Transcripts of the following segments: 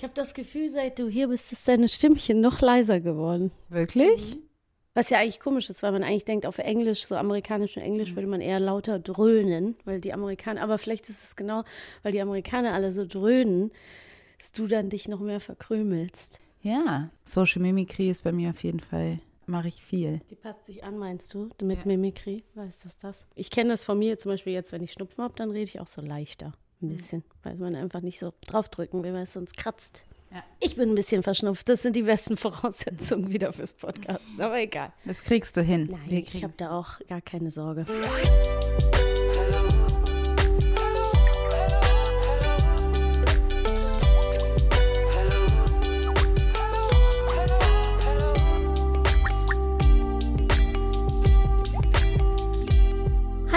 Ich habe das Gefühl, seit du hier bist, ist deine Stimmchen noch leiser geworden. Wirklich? Mhm. Was ja eigentlich komisch ist, weil man eigentlich denkt, auf Englisch, so amerikanisch und Englisch, mhm. würde man eher lauter dröhnen, weil die Amerikaner, aber vielleicht ist es genau, weil die Amerikaner alle so dröhnen, dass du dann dich noch mehr verkrümelst. Ja, Social Mimicry ist bei mir auf jeden Fall, mache ich viel. Die passt sich an, meinst du, mit ja. Mimikry? Weißt du das? Ich kenne das von mir zum Beispiel jetzt, wenn ich Schnupfen habe, dann rede ich auch so leichter. Ein hm. bisschen, weil man einfach nicht so draufdrücken will, weil es sonst kratzt. Ja. Ich bin ein bisschen verschnupft. Das sind die besten Voraussetzungen wieder fürs Podcast. Aber egal. Das kriegst du hin. Nein, ich habe da auch gar keine Sorge.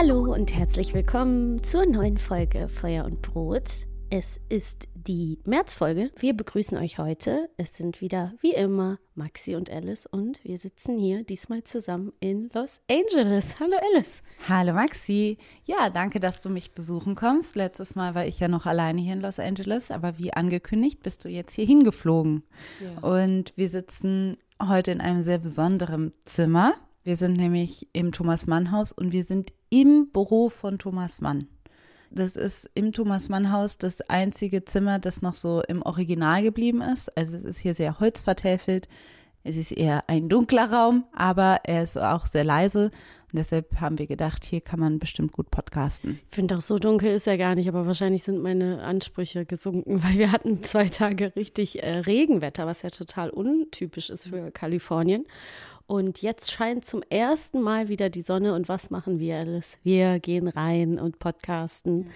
Hallo und herzlich willkommen zur neuen Folge Feuer und Brot. Es ist die Märzfolge. Wir begrüßen euch heute. Es sind wieder wie immer Maxi und Alice und wir sitzen hier diesmal zusammen in Los Angeles. Hallo Alice. Hallo Maxi. Ja, danke, dass du mich besuchen kommst. Letztes Mal war ich ja noch alleine hier in Los Angeles, aber wie angekündigt bist du jetzt hier hingeflogen. Ja. Und wir sitzen heute in einem sehr besonderen Zimmer. Wir sind nämlich im Thomas Mann Haus und wir sind im Büro von Thomas Mann. Das ist im Thomas Mann Haus das einzige Zimmer, das noch so im Original geblieben ist. Also es ist hier sehr holzvertäfelt. Es ist eher ein dunkler Raum, aber er ist auch sehr leise. Und deshalb haben wir gedacht, hier kann man bestimmt gut podcasten. Ich finde auch so dunkel ist er gar nicht, aber wahrscheinlich sind meine Ansprüche gesunken, weil wir hatten zwei Tage richtig äh, Regenwetter, was ja total untypisch ist für Kalifornien. Und jetzt scheint zum ersten Mal wieder die Sonne. Und was machen wir alles? Wir gehen rein und podcasten.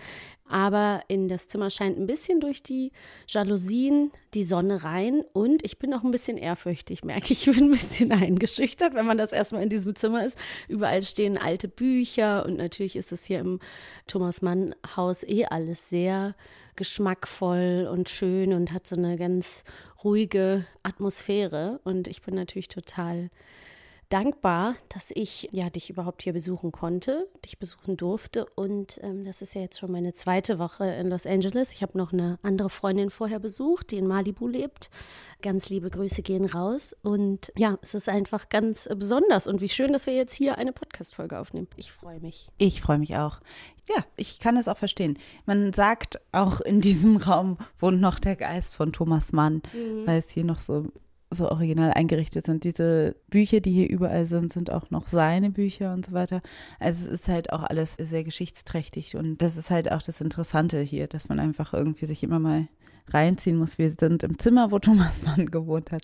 Aber in das Zimmer scheint ein bisschen durch die Jalousien die Sonne rein. Und ich bin auch ein bisschen ehrfürchtig, merke ich. Ich bin ein bisschen eingeschüchtert, wenn man das erstmal in diesem Zimmer ist. Überall stehen alte Bücher. Und natürlich ist es hier im Thomas Mann Haus eh alles sehr geschmackvoll und schön und hat so eine ganz ruhige Atmosphäre. Und ich bin natürlich total dankbar, dass ich ja dich überhaupt hier besuchen konnte, dich besuchen durfte. Und ähm, das ist ja jetzt schon meine zweite Woche in Los Angeles. Ich habe noch eine andere Freundin vorher besucht, die in Malibu lebt. Ganz liebe Grüße gehen raus. Und ja, es ist einfach ganz besonders. Und wie schön, dass wir jetzt hier eine Podcast-Folge aufnehmen. Ich freue mich. Ich freue mich auch. Ja, ich kann es auch verstehen. Man sagt auch in diesem Raum wohnt noch der Geist von Thomas Mann, mhm. weil es hier noch so so original eingerichtet sind. Diese Bücher, die hier überall sind, sind auch noch seine Bücher und so weiter. Also es ist halt auch alles sehr geschichtsträchtig und das ist halt auch das Interessante hier, dass man einfach irgendwie sich immer mal reinziehen muss. Wir sind im Zimmer, wo Thomas Mann gewohnt hat.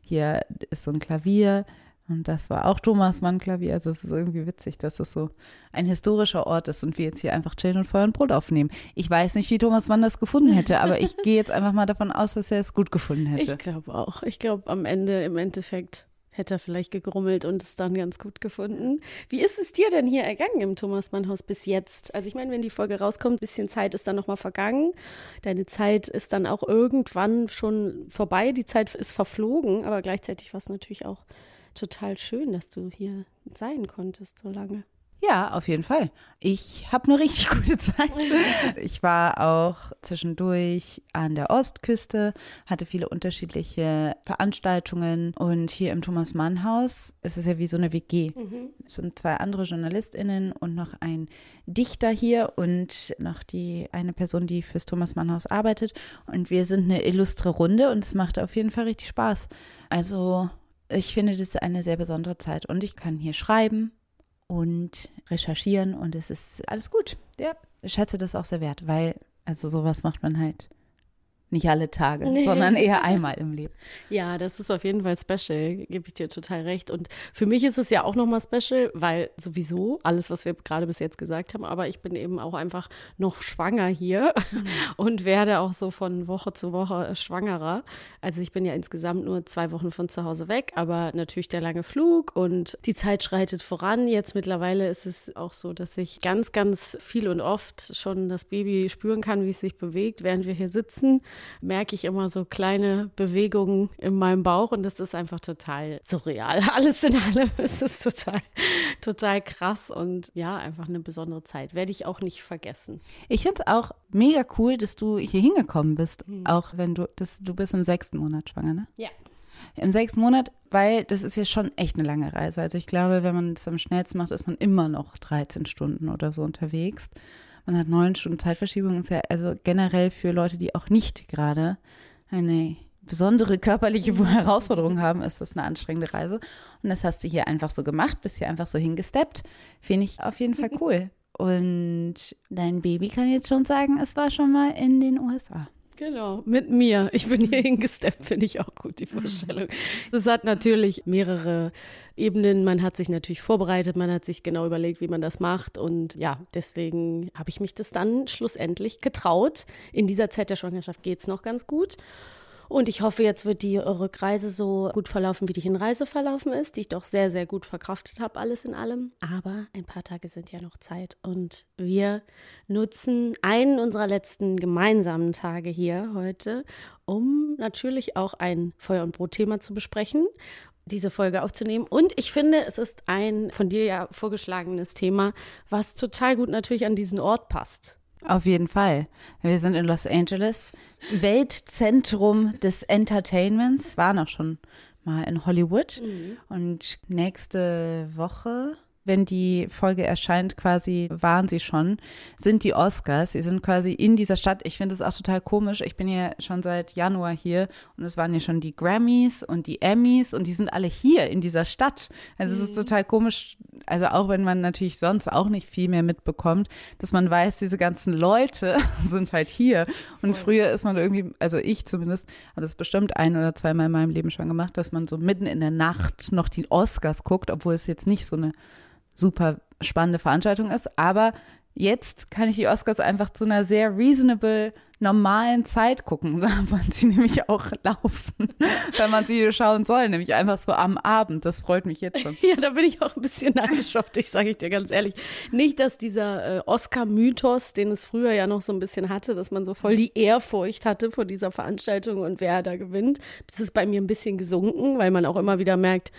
Hier ist so ein Klavier, und das war auch Thomas Mann Klavier. Also es ist irgendwie witzig, dass es so ein historischer Ort ist und wir jetzt hier einfach chillen und Feuer und Brot aufnehmen. Ich weiß nicht, wie Thomas Mann das gefunden hätte, aber ich gehe jetzt einfach mal davon aus, dass er es gut gefunden hätte. Ich glaube auch. Ich glaube, am Ende, im Endeffekt hätte er vielleicht gegrummelt und es dann ganz gut gefunden. Wie ist es dir denn hier ergangen im Thomas Mann Haus bis jetzt? Also ich meine, wenn die Folge rauskommt, ein bisschen Zeit ist dann nochmal vergangen. Deine Zeit ist dann auch irgendwann schon vorbei. Die Zeit ist verflogen, aber gleichzeitig war es natürlich auch total schön, dass du hier sein konntest so lange. Ja, auf jeden Fall. Ich habe eine richtig gute Zeit. Ich war auch zwischendurch an der Ostküste, hatte viele unterschiedliche Veranstaltungen und hier im Thomas Mann Haus ist es ja wie so eine WG. Mhm. Es sind zwei andere JournalistInnen und noch ein Dichter hier und noch die eine Person, die fürs Thomas Mann Haus arbeitet. Und wir sind eine illustre Runde und es macht auf jeden Fall richtig Spaß. Also ich finde, das ist eine sehr besondere Zeit und ich kann hier schreiben und recherchieren und es ist alles gut. Ja, ich schätze das auch sehr wert, weil also sowas macht man halt nicht alle Tage, nee. sondern eher einmal im Leben. Ja, das ist auf jeden Fall special, gebe ich dir total recht. Und für mich ist es ja auch nochmal special, weil sowieso alles, was wir gerade bis jetzt gesagt haben, aber ich bin eben auch einfach noch schwanger hier mhm. und werde auch so von Woche zu Woche schwangerer. Also ich bin ja insgesamt nur zwei Wochen von zu Hause weg, aber natürlich der lange Flug und die Zeit schreitet voran. Jetzt mittlerweile ist es auch so, dass ich ganz, ganz viel und oft schon das Baby spüren kann, wie es sich bewegt, während wir hier sitzen merke ich immer so kleine Bewegungen in meinem Bauch und das ist einfach total surreal. Alles in allem ist es total, total krass und ja, einfach eine besondere Zeit. Werde ich auch nicht vergessen. Ich finde es auch mega cool, dass du hier hingekommen bist, mhm. auch wenn du, das, du bist im sechsten Monat schwanger, ne? Ja. Im sechsten Monat, weil das ist ja schon echt eine lange Reise. Also ich glaube, wenn man es am schnellsten macht, ist man immer noch 13 Stunden oder so unterwegs man hat neun Stunden Zeitverschiebung, ist ja also generell für Leute, die auch nicht gerade eine besondere körperliche Herausforderung haben, ist das eine anstrengende Reise. Und das hast du hier einfach so gemacht, bist hier einfach so hingesteppt. Finde ich auf jeden Fall cool. Und dein Baby kann jetzt schon sagen, es war schon mal in den USA. Genau, mit mir. Ich bin hier hingesteppt, finde ich auch gut, die Vorstellung. Das hat natürlich mehrere Ebenen. Man hat sich natürlich vorbereitet, man hat sich genau überlegt, wie man das macht. Und ja, deswegen habe ich mich das dann schlussendlich getraut. In dieser Zeit der Schwangerschaft geht es noch ganz gut. Und ich hoffe, jetzt wird die Rückreise so gut verlaufen, wie die Hinreise verlaufen ist, die ich doch sehr, sehr gut verkraftet habe, alles in allem. Aber ein paar Tage sind ja noch Zeit und wir nutzen einen unserer letzten gemeinsamen Tage hier heute, um natürlich auch ein Feuer- und Brot-Thema zu besprechen diese Folge aufzunehmen. Und ich finde, es ist ein von dir ja vorgeschlagenes Thema, was total gut natürlich an diesen Ort passt. Auf jeden Fall. Wir sind in Los Angeles, Weltzentrum des Entertainments, waren auch schon mal in Hollywood. Mhm. Und nächste Woche wenn die Folge erscheint, quasi waren sie schon, sind die Oscars. Sie sind quasi in dieser Stadt. Ich finde es auch total komisch. Ich bin ja schon seit Januar hier und es waren ja schon die Grammys und die Emmys und die sind alle hier in dieser Stadt. Also mhm. es ist mhm. total komisch. Also auch wenn man natürlich sonst auch nicht viel mehr mitbekommt, dass man weiß, diese ganzen Leute sind halt hier. Und Voll. früher ist man irgendwie, also ich zumindest, habe das bestimmt ein oder zweimal in meinem Leben schon gemacht, dass man so mitten in der Nacht noch die Oscars guckt, obwohl es jetzt nicht so eine super spannende Veranstaltung ist. Aber jetzt kann ich die Oscars einfach zu einer sehr reasonable, normalen Zeit gucken. Wollen sie nämlich auch laufen, wenn man sie schauen soll, nämlich einfach so am Abend. Das freut mich jetzt schon. Ja, da bin ich auch ein bisschen neidisch auf dich, sage ich dir ganz ehrlich. Nicht, dass dieser äh, Oscar-Mythos, den es früher ja noch so ein bisschen hatte, dass man so voll die Ehrfurcht hatte vor dieser Veranstaltung und wer da gewinnt. Das ist bei mir ein bisschen gesunken, weil man auch immer wieder merkt,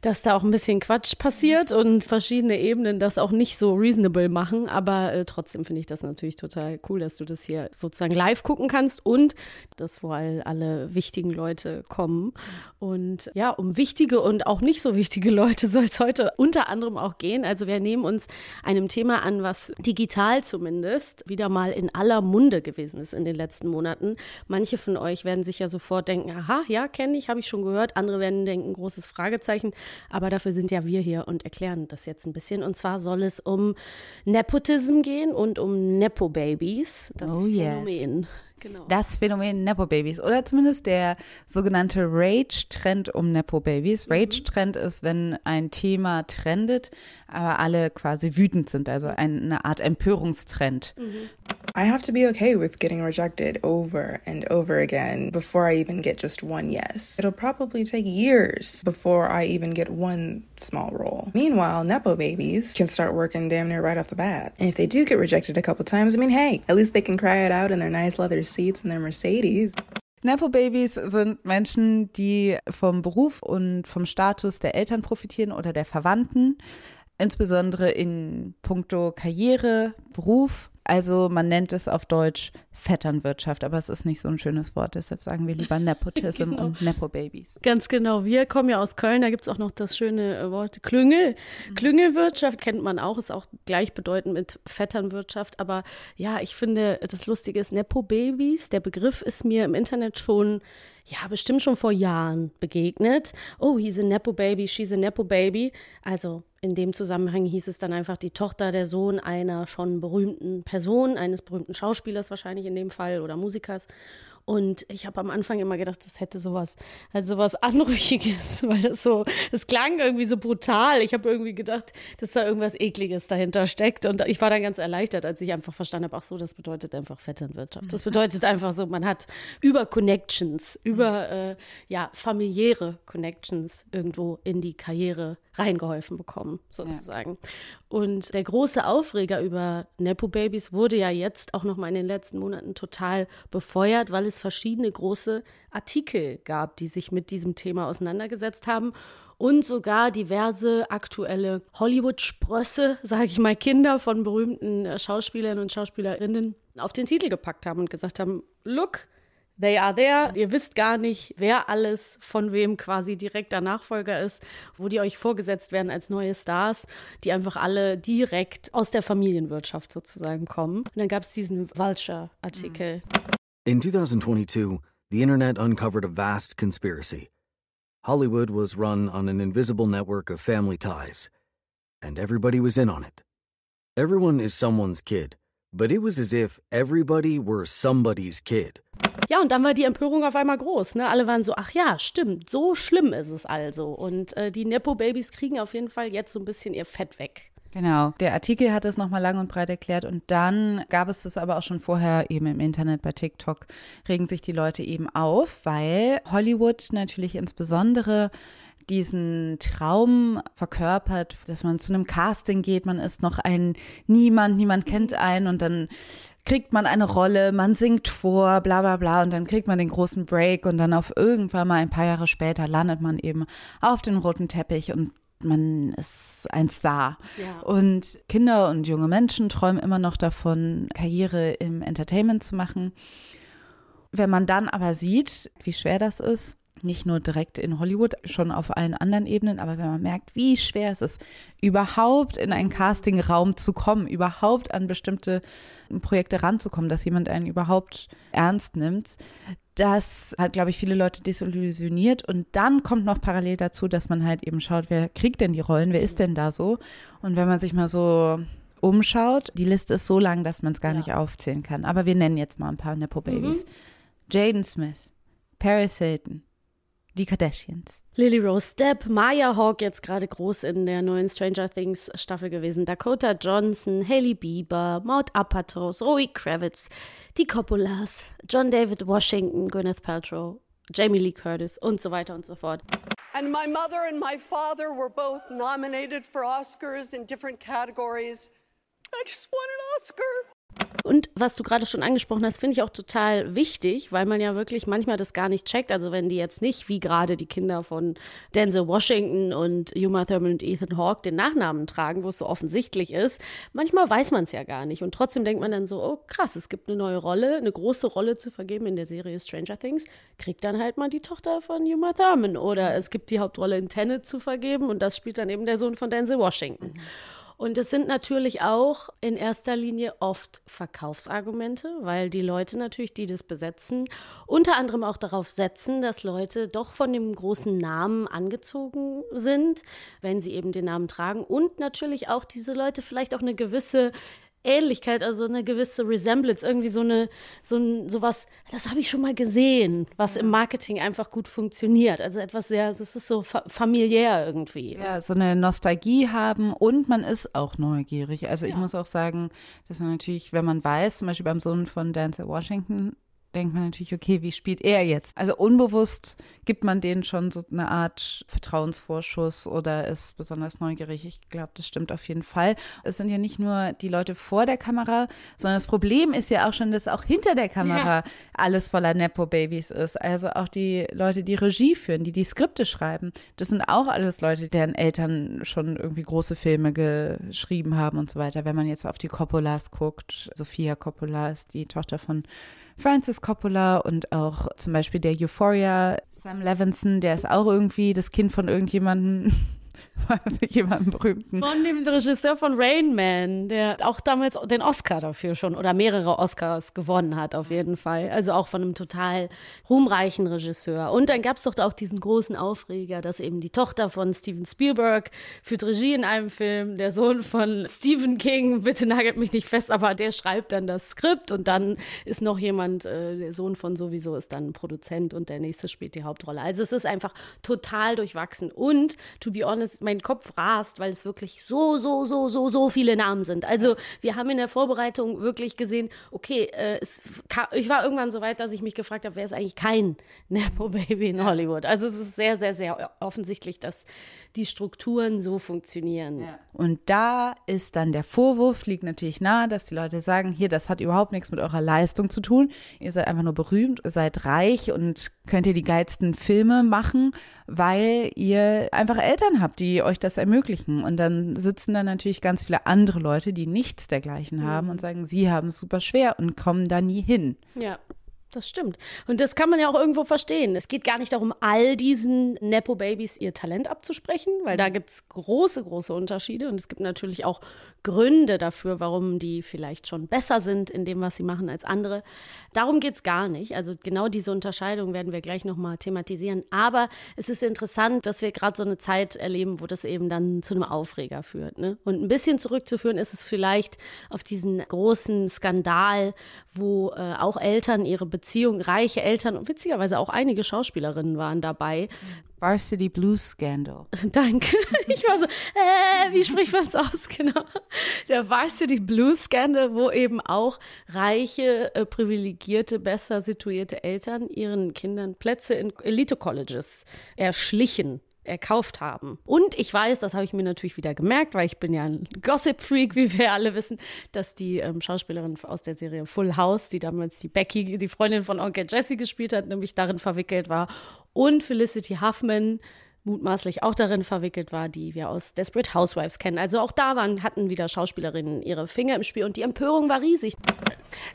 dass da auch ein bisschen Quatsch passiert und verschiedene Ebenen das auch nicht so reasonable machen. Aber äh, trotzdem finde ich das natürlich total cool, dass du das hier sozusagen live gucken kannst und dass vor allem alle wichtigen Leute kommen. Und ja, um wichtige und auch nicht so wichtige Leute soll es heute unter anderem auch gehen. Also wir nehmen uns einem Thema an, was digital zumindest wieder mal in aller Munde gewesen ist in den letzten Monaten. Manche von euch werden sich ja sofort denken, aha, ja, kenne ich, habe ich schon gehört. Andere werden denken, großes Fragezeichen. Aber dafür sind ja wir hier und erklären das jetzt ein bisschen. Und zwar soll es um Nepotism gehen und um Nepo-Babies, das oh, Phänomen. Genau. Das Phänomen Nepo-Babys oder zumindest der sogenannte Rage-Trend um Nepo-Babys. Mhm. Rage-Trend ist, wenn ein Thema trendet, aber alle quasi wütend sind, also eine Art Empörungstrend. Mhm. I have to be okay with getting rejected over and over again before I even get just one yes. It'll probably take years before I even get one small role. Meanwhile, Nepo babies can start working damn near right off the bat. And if they do get rejected a couple times, I mean, hey, at least they can cry it out in their nice leather seats in their Mercedes. Nepo-Babys sind Menschen, die vom Beruf und vom Status der Eltern profitieren oder der Verwandten, insbesondere in puncto Karriere, Beruf also man nennt es auf Deutsch Vetternwirtschaft, aber es ist nicht so ein schönes Wort, deshalb sagen wir lieber Nepotism genau. und Nepo-Babys. Ganz genau. Wir kommen ja aus Köln, da gibt es auch noch das schöne äh, Wort Klüngel. Mhm. Klüngelwirtschaft kennt man auch, ist auch gleichbedeutend mit Vetternwirtschaft. Aber ja, ich finde, das Lustige ist Nepo-Babys. Der Begriff ist mir im Internet schon ja, bestimmt schon vor Jahren begegnet. Oh, he's a Nepo Baby, she's a Nepo Baby. Also in dem Zusammenhang hieß es dann einfach die Tochter, der Sohn einer schon berühmten Person, eines berühmten Schauspielers wahrscheinlich in dem Fall oder Musikers. Und ich habe am Anfang immer gedacht, das hätte sowas, also sowas Anrüchiges, weil das so, es klang irgendwie so brutal. Ich habe irgendwie gedacht, dass da irgendwas Ekliges dahinter steckt. Und ich war dann ganz erleichtert, als ich einfach verstanden habe, ach so, das bedeutet einfach Vetternwirtschaft. Das bedeutet einfach so, man hat über Connections, über äh, ja, familiäre Connections irgendwo in die Karriere reingeholfen bekommen, sozusagen. Ja. Und der große Aufreger über Nepo-Babys wurde ja jetzt auch noch mal in den letzten Monaten total befeuert, weil es verschiedene große Artikel gab, die sich mit diesem Thema auseinandergesetzt haben und sogar diverse aktuelle Hollywood-Sprösse, sage ich mal, Kinder von berühmten äh, Schauspielern und Schauspielerinnen auf den Titel gepackt haben und gesagt haben, look, They are there. Ihr wisst gar nicht, wer alles von wem quasi direkter Nachfolger ist, wo die euch vorgesetzt werden als neue Stars, die einfach alle direkt aus der Familienwirtschaft sozusagen kommen. Und dann gab es diesen Vulture-Artikel. In 2022, the internet uncovered a vast conspiracy. Hollywood was run on an invisible network of family ties, and everybody was in on it. Everyone is someone's kid, but it was as if everybody were somebody's kid. Ja, und dann war die Empörung auf einmal groß. Ne? Alle waren so, ach ja, stimmt, so schlimm ist es also. Und äh, die Nepo-Babys kriegen auf jeden Fall jetzt so ein bisschen ihr Fett weg. Genau. Der Artikel hat es nochmal lang und breit erklärt und dann gab es das aber auch schon vorher eben im Internet bei TikTok, regen sich die Leute eben auf, weil Hollywood natürlich insbesondere diesen Traum verkörpert, dass man zu einem Casting geht, man ist noch ein Niemand, niemand kennt einen und dann kriegt man eine Rolle, man singt vor, bla bla bla und dann kriegt man den großen Break und dann auf irgendwann mal ein paar Jahre später landet man eben auf den roten Teppich und man ist ein Star. Ja. Und Kinder und junge Menschen träumen immer noch davon, Karriere im Entertainment zu machen. Wenn man dann aber sieht, wie schwer das ist, nicht nur direkt in Hollywood, schon auf allen anderen Ebenen, aber wenn man merkt, wie schwer es ist, überhaupt in einen Castingraum zu kommen, überhaupt an bestimmte Projekte ranzukommen, dass jemand einen überhaupt ernst nimmt, das hat, glaube ich, viele Leute desillusioniert. Und dann kommt noch parallel dazu, dass man halt eben schaut, wer kriegt denn die Rollen, wer ist denn da so? Und wenn man sich mal so umschaut, die Liste ist so lang, dass man es gar ja. nicht aufzählen kann. Aber wir nennen jetzt mal ein paar Nepo-Babys. Mhm. Jaden Smith, Paris Hilton, die Kardashians. Lily Rose Depp, Maya Hawke jetzt gerade groß in der neuen Stranger Things Staffel gewesen, Dakota Johnson, Hailey Bieber, Maud Apatow, Zoe Kravitz, die Coppolas, John David Washington, Gwyneth Paltrow, Jamie Lee Curtis und so weiter und so fort. And my mother and my father were both nominated for Oscars in different categories. I just want an Oscar. Und was du gerade schon angesprochen hast, finde ich auch total wichtig, weil man ja wirklich manchmal das gar nicht checkt. Also wenn die jetzt nicht, wie gerade die Kinder von Denzel Washington und Uma Thurman und Ethan Hawke den Nachnamen tragen, wo es so offensichtlich ist, manchmal weiß man es ja gar nicht. Und trotzdem denkt man dann so, oh krass, es gibt eine neue Rolle, eine große Rolle zu vergeben in der Serie Stranger Things, kriegt dann halt mal die Tochter von Uma Thurman. Oder es gibt die Hauptrolle in Tenet zu vergeben und das spielt dann eben der Sohn von Denzel Washington. Mhm. Und es sind natürlich auch in erster Linie oft Verkaufsargumente, weil die Leute natürlich, die das besetzen, unter anderem auch darauf setzen, dass Leute doch von dem großen Namen angezogen sind, wenn sie eben den Namen tragen. Und natürlich auch diese Leute vielleicht auch eine gewisse Ähnlichkeit, also eine gewisse Resemblance, irgendwie so eine, so ein, sowas, das habe ich schon mal gesehen, was im Marketing einfach gut funktioniert. Also etwas sehr, das ist so fa familiär irgendwie. Ja, so eine Nostalgie haben und man ist auch neugierig. Also ich muss auch sagen, dass man natürlich, wenn man weiß, zum Beispiel beim Sohn von Dancer Washington, denkt man natürlich, okay, wie spielt er jetzt? Also unbewusst gibt man denen schon so eine Art Vertrauensvorschuss oder ist besonders neugierig. Ich glaube, das stimmt auf jeden Fall. Es sind ja nicht nur die Leute vor der Kamera, sondern das Problem ist ja auch schon, dass auch hinter der Kamera ja. alles voller Nepo-Babys ist. Also auch die Leute, die Regie führen, die die Skripte schreiben. Das sind auch alles Leute, deren Eltern schon irgendwie große Filme geschrieben haben und so weiter. Wenn man jetzt auf die Coppolas guckt, Sophia Coppola ist die Tochter von Francis Coppola und auch zum Beispiel der Euphoria Sam Levinson, der ist auch irgendwie das Kind von irgendjemandem. jemanden berühmten. Von dem Regisseur von Rain Man, der auch damals den Oscar dafür schon oder mehrere Oscars gewonnen hat, auf jeden Fall. Also auch von einem total ruhmreichen Regisseur. Und dann gab es doch auch diesen großen Aufreger, dass eben die Tochter von Steven Spielberg führt Regie in einem Film, der Sohn von Stephen King, bitte nagelt mich nicht fest, aber der schreibt dann das Skript und dann ist noch jemand, äh, der Sohn von sowieso ist dann Produzent und der nächste spielt die Hauptrolle. Also es ist einfach total durchwachsen. Und, to be honest, mein Kopf rast, weil es wirklich so, so, so, so, so viele Namen sind. Also wir haben in der Vorbereitung wirklich gesehen, okay, äh, es, ich war irgendwann so weit, dass ich mich gefragt habe, wer ist eigentlich kein Nepo-Baby in Hollywood? Also es ist sehr, sehr, sehr offensichtlich, dass die Strukturen so funktionieren. Ja. Und da ist dann der Vorwurf, liegt natürlich nahe, dass die Leute sagen, hier, das hat überhaupt nichts mit eurer Leistung zu tun. Ihr seid einfach nur berühmt, seid reich und könnt ihr die geilsten Filme machen, weil ihr einfach Eltern habt, die euch das ermöglichen. Und dann sitzen da natürlich ganz viele andere Leute, die nichts dergleichen haben mhm. und sagen, sie haben es super schwer und kommen da nie hin. Ja. Das stimmt. Und das kann man ja auch irgendwo verstehen. Es geht gar nicht darum, all diesen Nepo-Babys ihr Talent abzusprechen, weil da mhm. gibt es große, große Unterschiede. Und es gibt natürlich auch Gründe dafür, warum die vielleicht schon besser sind in dem, was sie machen als andere. Darum geht es gar nicht. Also genau diese Unterscheidung werden wir gleich nochmal thematisieren. Aber es ist interessant, dass wir gerade so eine Zeit erleben, wo das eben dann zu einem Aufreger führt. Ne? Und ein bisschen zurückzuführen ist es vielleicht auf diesen großen Skandal, wo äh, auch Eltern ihre Beziehung, reiche Eltern und witzigerweise auch einige Schauspielerinnen waren dabei. Varsity Blues Scandal. Danke. Ich war so, äh, wie spricht man es aus? Genau. Der Varsity Blues Scandal, wo eben auch reiche, äh, privilegierte, besser situierte Eltern ihren Kindern Plätze in Elite-Colleges erschlichen erkauft haben. Und ich weiß, das habe ich mir natürlich wieder gemerkt, weil ich bin ja ein Gossip-Freak, wie wir alle wissen, dass die ähm, Schauspielerin aus der Serie Full House, die damals die Becky, die Freundin von Onkel Jesse gespielt hat, nämlich darin verwickelt war. Und Felicity Huffman mutmaßlich auch darin verwickelt war, die wir aus Desperate Housewives kennen. Also auch da waren, hatten wieder Schauspielerinnen ihre Finger im Spiel und die Empörung war riesig.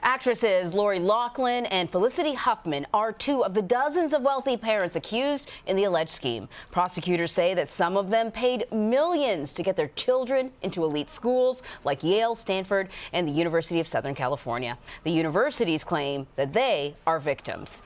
Actresses Lori Loughlin and Felicity Huffman are two of the dozens of wealthy parents accused in the alleged scheme. Prosecutors say that some of them paid millions to get their children into elite schools like Yale, Stanford, and the University of Southern California. The universities claim that they are victims.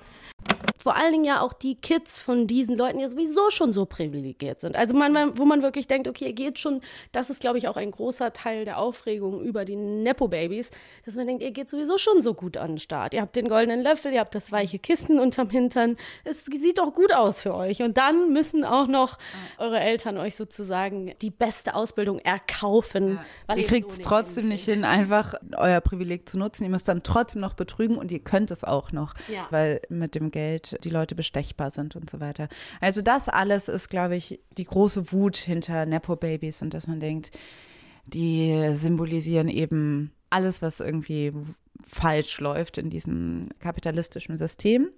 Vor allen Dingen ja auch die Kids von diesen Leuten, die sowieso schon so privilegiert sind. Also man, wo man wirklich denkt, okay, ihr geht schon, das ist, glaube ich, auch ein großer Teil der Aufregung über die Nepo-Babys, dass man denkt, ihr geht sowieso schon so gut an den Start. Ihr habt den goldenen Löffel, ihr habt das weiche Kissen unterm Hintern. Es sieht doch gut aus für euch. Und dann müssen auch noch eure Eltern euch sozusagen die beste Ausbildung erkaufen. Ja. ihr kriegt es so trotzdem nicht hin, einfach euer Privileg zu nutzen. Ihr müsst dann trotzdem noch betrügen und ihr könnt es auch noch, ja. weil mit dem Geld die Leute bestechbar sind und so weiter. Also das alles ist, glaube ich, die große Wut hinter Nepo-Babys und dass man denkt, die symbolisieren eben alles, was irgendwie falsch läuft in diesem kapitalistischen System.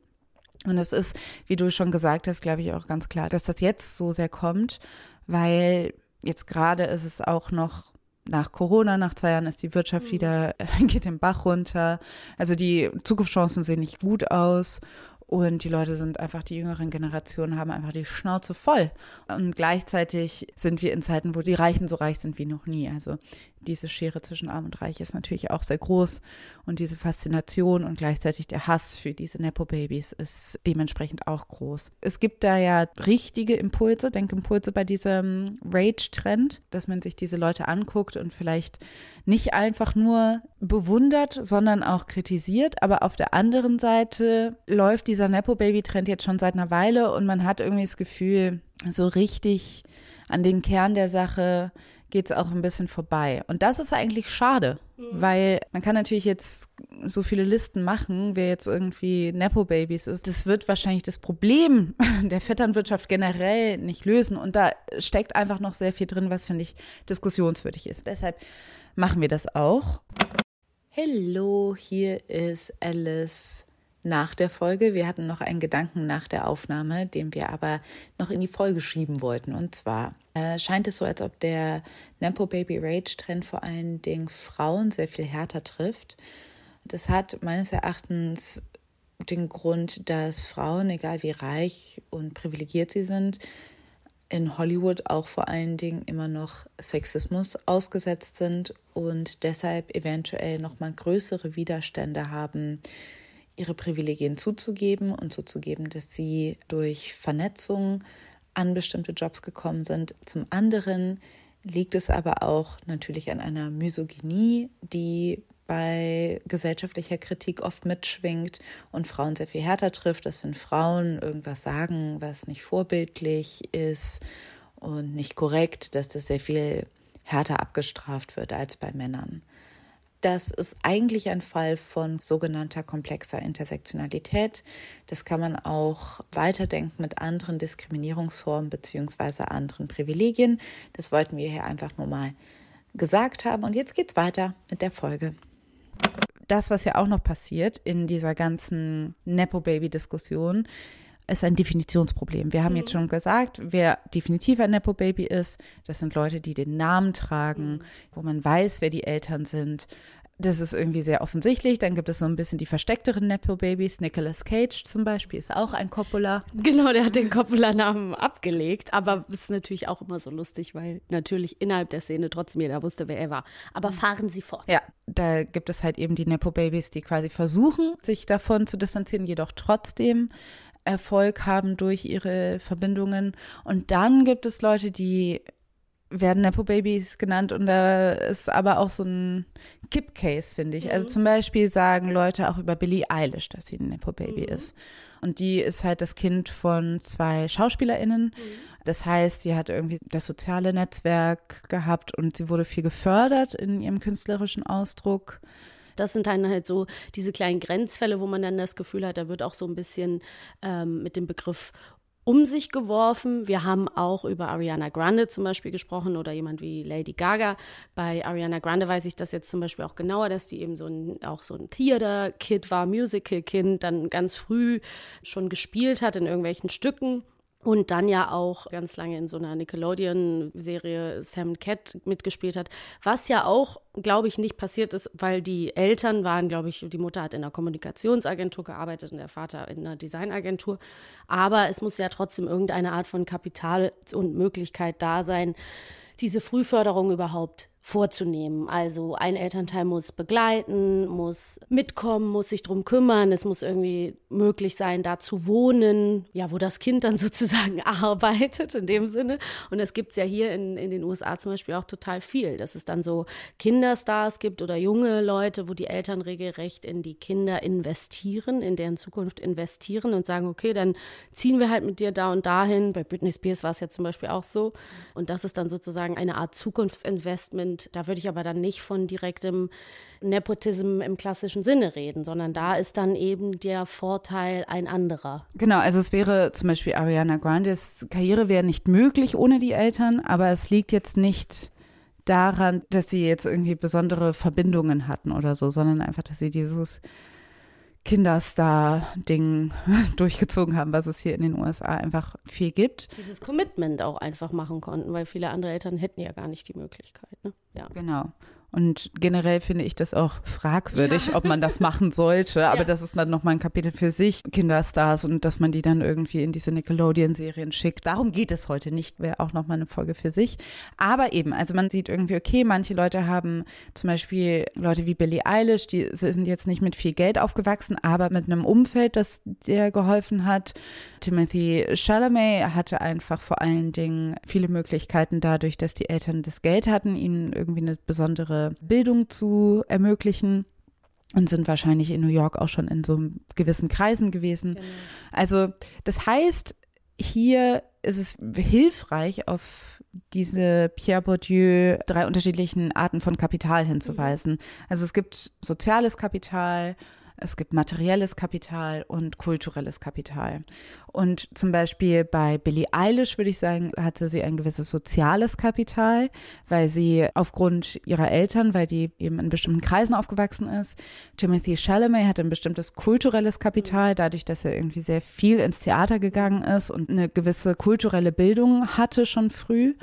Und es ist, wie du schon gesagt hast, glaube ich auch ganz klar, dass das jetzt so sehr kommt, weil jetzt gerade ist es auch noch nach Corona, nach zwei Jahren ist die Wirtschaft mhm. wieder, geht den Bach runter. Also die Zukunftschancen sehen nicht gut aus. Und die Leute sind einfach, die jüngeren Generationen haben einfach die Schnauze voll. Und gleichzeitig sind wir in Zeiten, wo die Reichen so reich sind wie noch nie. Also diese Schere zwischen Arm und Reich ist natürlich auch sehr groß. Und diese Faszination und gleichzeitig der Hass für diese Nepo-Babys ist dementsprechend auch groß. Es gibt da ja richtige Impulse, Denkimpulse bei diesem Rage-Trend, dass man sich diese Leute anguckt und vielleicht nicht einfach nur bewundert, sondern auch kritisiert. Aber auf der anderen Seite läuft dieser Nepo-Baby-Trend jetzt schon seit einer Weile und man hat irgendwie das Gefühl, so richtig an den Kern der Sache geht es auch ein bisschen vorbei. Und das ist eigentlich schade, mhm. weil man kann natürlich jetzt so viele Listen machen, wer jetzt irgendwie Nepo-Babys ist. Das wird wahrscheinlich das Problem der Vetternwirtschaft generell nicht lösen. Und da steckt einfach noch sehr viel drin, was, finde ich, diskussionswürdig ist. Deshalb machen wir das auch. Hallo, hier ist Alice nach der Folge. Wir hatten noch einen Gedanken nach der Aufnahme, den wir aber noch in die Folge schieben wollten. Und zwar äh, scheint es so, als ob der Nempo Baby Rage Trend vor allen Dingen Frauen sehr viel härter trifft. Das hat meines Erachtens den Grund, dass Frauen, egal wie reich und privilegiert sie sind, in Hollywood auch vor allen Dingen immer noch Sexismus ausgesetzt sind und deshalb eventuell noch mal größere Widerstände haben, ihre Privilegien zuzugeben und zuzugeben, dass sie durch Vernetzung an bestimmte Jobs gekommen sind. Zum anderen liegt es aber auch natürlich an einer Misogynie, die bei gesellschaftlicher Kritik oft mitschwingt und Frauen sehr viel härter trifft, dass wenn Frauen irgendwas sagen, was nicht vorbildlich ist und nicht korrekt, dass das sehr viel härter abgestraft wird als bei Männern. Das ist eigentlich ein Fall von sogenannter komplexer Intersektionalität. Das kann man auch weiterdenken mit anderen Diskriminierungsformen beziehungsweise anderen Privilegien. Das wollten wir hier einfach nur mal gesagt haben. Und jetzt geht's weiter mit der Folge. Das, was ja auch noch passiert in dieser ganzen Nepo-Baby-Diskussion, ist ein Definitionsproblem. Wir haben mhm. jetzt schon gesagt, wer definitiv ein Nepo-Baby ist, das sind Leute, die den Namen tragen, mhm. wo man weiß, wer die Eltern sind. Das ist irgendwie sehr offensichtlich. Dann gibt es so ein bisschen die versteckteren Nepo-Babys. Nicolas Cage zum Beispiel ist auch ein Coppola. Genau, der hat den Coppola-Namen abgelegt. Aber es ist natürlich auch immer so lustig, weil natürlich innerhalb der Szene trotzdem jeder wusste, wer er war. Aber fahren Sie fort. Ja, da gibt es halt eben die Nepo-Babys, die quasi versuchen, sich davon zu distanzieren, jedoch trotzdem Erfolg haben durch ihre Verbindungen. Und dann gibt es Leute, die werden Nepo-Babys genannt und da ist aber auch so ein Kipp-Case, finde ich. Also mhm. Also zum Beispiel sagen Leute auch über Billie Eilish, dass sie ein Nepo-Baby mhm. ist. Und die ist halt das Kind von zwei SchauspielerInnen. Mhm. Das heißt, sie hat irgendwie das soziale Netzwerk gehabt und sie wurde viel gefördert in ihrem künstlerischen Ausdruck. Das sind dann halt so diese kleinen Grenzfälle, wo man dann das Gefühl hat, da wird auch so ein bisschen ähm, mit dem Begriff um sich geworfen. Wir haben auch über Ariana Grande zum Beispiel gesprochen oder jemand wie Lady Gaga. Bei Ariana Grande weiß ich das jetzt zum Beispiel auch genauer, dass die eben so ein, auch so ein Theater-Kid war, Musical-Kind, dann ganz früh schon gespielt hat in irgendwelchen Stücken und dann ja auch ganz lange in so einer Nickelodeon-Serie Sam Cat mitgespielt hat, was ja auch, glaube ich, nicht passiert ist, weil die Eltern waren, glaube ich, die Mutter hat in einer Kommunikationsagentur gearbeitet und der Vater in einer Designagentur, aber es muss ja trotzdem irgendeine Art von Kapital und Möglichkeit da sein, diese Frühförderung überhaupt vorzunehmen. Also ein Elternteil muss begleiten, muss mitkommen, muss sich drum kümmern. Es muss irgendwie möglich sein, da zu wohnen, ja, wo das Kind dann sozusagen arbeitet in dem Sinne. Und das gibt es ja hier in, in den USA zum Beispiel auch total viel, dass es dann so Kinderstars gibt oder junge Leute, wo die Eltern regelrecht in die Kinder investieren, in deren Zukunft investieren und sagen, okay, dann ziehen wir halt mit dir da und dahin. Bei Britney Spears war es ja zum Beispiel auch so. Und das ist dann sozusagen eine Art Zukunftsinvestment da würde ich aber dann nicht von direktem Nepotism im klassischen Sinne reden, sondern da ist dann eben der Vorteil ein anderer. Genau, also es wäre zum Beispiel Ariana Grandes Karriere wäre nicht möglich ohne die Eltern, aber es liegt jetzt nicht daran, dass sie jetzt irgendwie besondere Verbindungen hatten oder so, sondern einfach, dass sie dieses Kinderstar-Ding durchgezogen haben, was es hier in den USA einfach viel gibt. Dieses Commitment auch einfach machen konnten, weil viele andere Eltern hätten ja gar nicht die Möglichkeit. Ne? Ja. Genau. Und generell finde ich das auch fragwürdig, ja. ob man das machen sollte. Aber ja. das ist dann nochmal ein Kapitel für sich, Kinderstars und dass man die dann irgendwie in diese Nickelodeon-Serien schickt. Darum geht es heute nicht, wäre auch nochmal eine Folge für sich. Aber eben, also man sieht irgendwie, okay, manche Leute haben zum Beispiel Leute wie Billie Eilish, die sind jetzt nicht mit viel Geld aufgewachsen, aber mit einem Umfeld, das dir geholfen hat. Timothy Chalamet hatte einfach vor allen Dingen viele Möglichkeiten dadurch, dass die Eltern das Geld hatten, ihnen irgendwie eine besondere Bildung zu ermöglichen und sind wahrscheinlich in New York auch schon in so gewissen Kreisen gewesen. Genau. Also das heißt, hier ist es hilfreich, auf diese Pierre Bourdieu drei unterschiedlichen Arten von Kapital hinzuweisen. Mhm. Also es gibt soziales Kapital, es gibt materielles Kapital und kulturelles Kapital. Und zum Beispiel bei Billie Eilish würde ich sagen, hatte sie ein gewisses soziales Kapital, weil sie aufgrund ihrer Eltern, weil die eben in bestimmten Kreisen aufgewachsen ist. Timothy Chalamet hatte ein bestimmtes kulturelles Kapital, dadurch, dass er irgendwie sehr viel ins Theater gegangen ist und eine gewisse kulturelle Bildung hatte schon früh.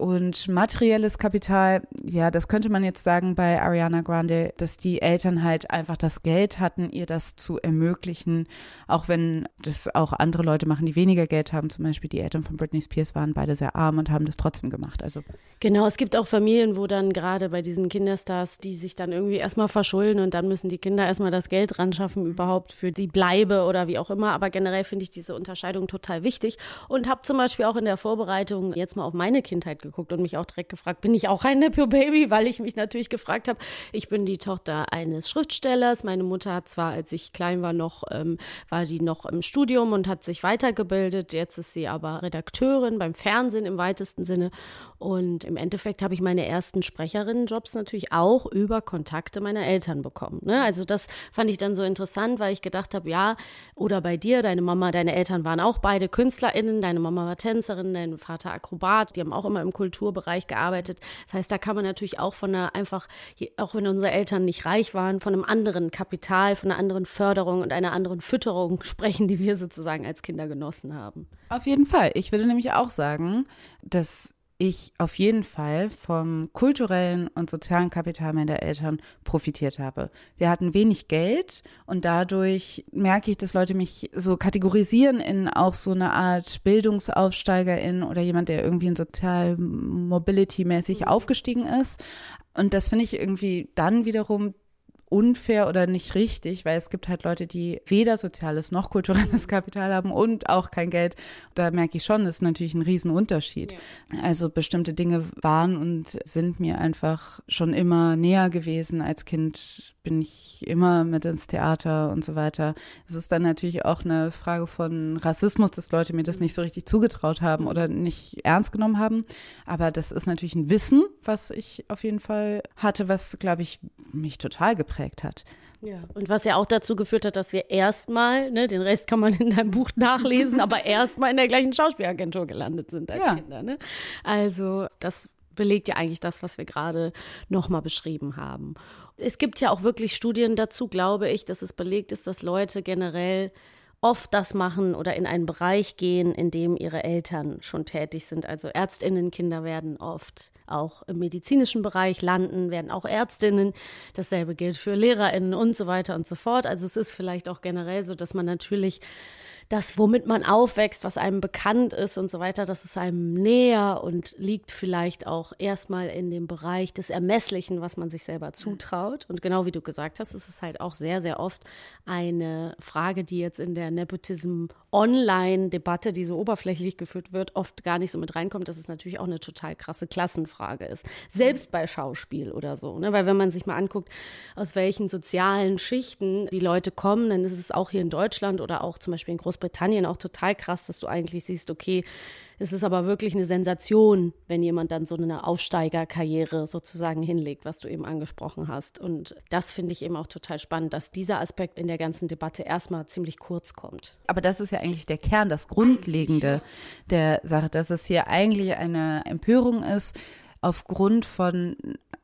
Und materielles Kapital, ja, das könnte man jetzt sagen bei Ariana Grande, dass die Eltern halt einfach das Geld hatten, ihr das zu ermöglichen, auch wenn das auch andere Leute machen, die weniger Geld haben. Zum Beispiel die Eltern von Britney Spears waren beide sehr arm und haben das trotzdem gemacht. Also genau, es gibt auch Familien, wo dann gerade bei diesen Kinderstars, die sich dann irgendwie erstmal verschulden und dann müssen die Kinder erstmal das Geld ran schaffen überhaupt für die Bleibe oder wie auch immer. Aber generell finde ich diese Unterscheidung total wichtig und habe zum Beispiel auch in der Vorbereitung jetzt mal auf meine Kindheit geguckt geguckt und mich auch direkt gefragt, bin ich auch ein Nepo-Baby? Weil ich mich natürlich gefragt habe, ich bin die Tochter eines Schriftstellers. Meine Mutter hat zwar, als ich klein war, noch, ähm, war die noch im Studium und hat sich weitergebildet. Jetzt ist sie aber Redakteurin beim Fernsehen im weitesten Sinne. Und im Endeffekt habe ich meine ersten Sprecherinnenjobs natürlich auch über Kontakte meiner Eltern bekommen. Ne? Also das fand ich dann so interessant, weil ich gedacht habe, ja, oder bei dir, deine Mama, deine Eltern waren auch beide KünstlerInnen, deine Mama war Tänzerin, dein Vater Akrobat, die haben auch immer im Kulturbereich gearbeitet. Das heißt, da kann man natürlich auch von einer einfach, auch wenn unsere Eltern nicht reich waren, von einem anderen Kapital, von einer anderen Förderung und einer anderen Fütterung sprechen, die wir sozusagen als Kinder genossen haben. Auf jeden Fall. Ich würde nämlich auch sagen, dass ich auf jeden Fall vom kulturellen und sozialen Kapital meiner Eltern profitiert habe. Wir hatten wenig Geld und dadurch merke ich, dass Leute mich so kategorisieren in auch so eine Art Bildungsaufsteigerin oder jemand, der irgendwie in sozial mobility-mäßig aufgestiegen ist. Und das finde ich irgendwie dann wiederum unfair oder nicht richtig, weil es gibt halt Leute, die weder soziales noch kulturelles Kapital haben und auch kein Geld. Da merke ich schon, das ist natürlich ein Riesenunterschied. Ja. Also bestimmte Dinge waren und sind mir einfach schon immer näher gewesen. Als Kind bin ich immer mit ins Theater und so weiter. Es ist dann natürlich auch eine Frage von Rassismus, dass Leute mir das nicht so richtig zugetraut haben oder nicht ernst genommen haben. Aber das ist natürlich ein Wissen, was ich auf jeden Fall hatte, was, glaube ich, mich total geprägt geprägt hat. Ja, und was ja auch dazu geführt hat, dass wir erstmal, ne, den Rest kann man in deinem Buch nachlesen, aber erstmal in der gleichen Schauspielagentur gelandet sind als ja. Kinder. Ne? Also das belegt ja eigentlich das, was wir gerade nochmal beschrieben haben. Es gibt ja auch wirklich Studien dazu, glaube ich, dass es belegt ist, dass Leute generell oft das machen oder in einen Bereich gehen, in dem ihre Eltern schon tätig sind. Also Ärztinnenkinder werden oft auch im medizinischen Bereich landen, werden auch Ärztinnen. Dasselbe gilt für Lehrerinnen und so weiter und so fort. Also es ist vielleicht auch generell so, dass man natürlich das, womit man aufwächst, was einem bekannt ist und so weiter, das ist einem näher und liegt vielleicht auch erstmal in dem Bereich des Ermesslichen, was man sich selber zutraut. Und genau wie du gesagt hast, ist es halt auch sehr, sehr oft eine Frage, die jetzt in der Nepotism-Online-Debatte, die so oberflächlich geführt wird, oft gar nicht so mit reinkommt, dass es natürlich auch eine total krasse Klassenfrage ist. Selbst bei Schauspiel oder so. Ne? Weil wenn man sich mal anguckt, aus welchen sozialen Schichten die Leute kommen, dann ist es auch hier in Deutschland oder auch zum Beispiel in Großbritannien Großbritannien auch total krass, dass du eigentlich siehst, okay, es ist aber wirklich eine Sensation, wenn jemand dann so eine Aufsteigerkarriere sozusagen hinlegt, was du eben angesprochen hast. Und das finde ich eben auch total spannend, dass dieser Aspekt in der ganzen Debatte erstmal ziemlich kurz kommt. Aber das ist ja eigentlich der Kern, das Grundlegende der Sache, dass es hier eigentlich eine Empörung ist aufgrund von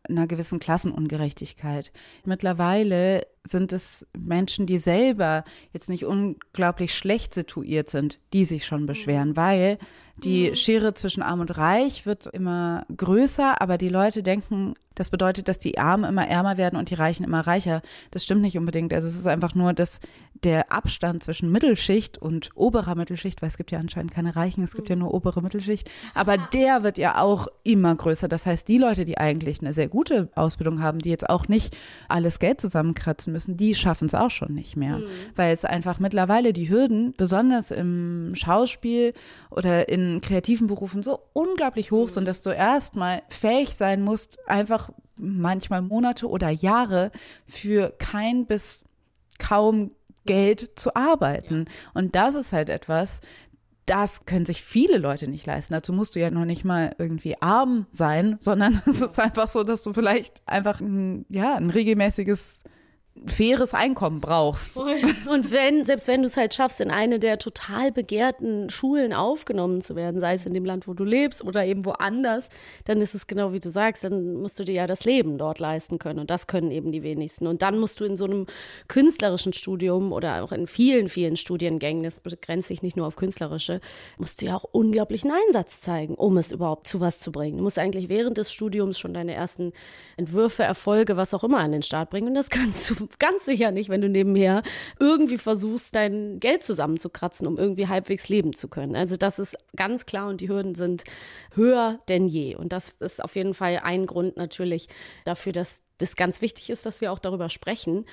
einer gewissen Klassenungerechtigkeit. Mittlerweile sind es Menschen, die selber jetzt nicht unglaublich schlecht situiert sind, die sich schon beschweren, weil die mhm. Schere zwischen Arm und Reich wird immer größer, aber die Leute denken, das bedeutet, dass die Armen immer ärmer werden und die Reichen immer reicher. Das stimmt nicht unbedingt. Also es ist einfach nur, dass der Abstand zwischen Mittelschicht und oberer Mittelschicht, weil es gibt ja anscheinend keine Reichen, es gibt ja nur obere Mittelschicht, aber der wird ja auch immer größer. Das heißt, die Leute, die eigentlich eine sehr gute Ausbildung haben, die jetzt auch nicht alles Geld zusammenkratzen müssen, die schaffen es auch schon nicht mehr, mhm. weil es einfach mittlerweile die Hürden, besonders im Schauspiel oder in kreativen Berufen, so unglaublich hoch mhm. sind, dass du erstmal fähig sein musst, einfach manchmal Monate oder Jahre für kein bis kaum Geld zu arbeiten. Ja. Und das ist halt etwas, das können sich viele Leute nicht leisten. Dazu musst du ja noch nicht mal irgendwie arm sein, sondern es ist einfach so, dass du vielleicht einfach ein, ja, ein regelmäßiges faires Einkommen brauchst. Und wenn, selbst wenn du es halt schaffst, in eine der total begehrten Schulen aufgenommen zu werden, sei es in dem Land, wo du lebst oder eben woanders, dann ist es genau wie du sagst, dann musst du dir ja das Leben dort leisten können. Und das können eben die wenigsten. Und dann musst du in so einem künstlerischen Studium oder auch in vielen, vielen Studiengängen, das begrenzt sich nicht nur auf künstlerische, musst du ja auch unglaublichen Einsatz zeigen, um es überhaupt zu was zu bringen. Du musst eigentlich während des Studiums schon deine ersten Entwürfe, Erfolge, was auch immer an den Start bringen. Und das kannst du ganz sicher nicht, wenn du nebenher irgendwie versuchst, dein Geld zusammenzukratzen, um irgendwie halbwegs leben zu können. Also das ist ganz klar und die Hürden sind höher denn je. Und das ist auf jeden Fall ein Grund natürlich dafür, dass das ganz wichtig ist, dass wir auch darüber sprechen.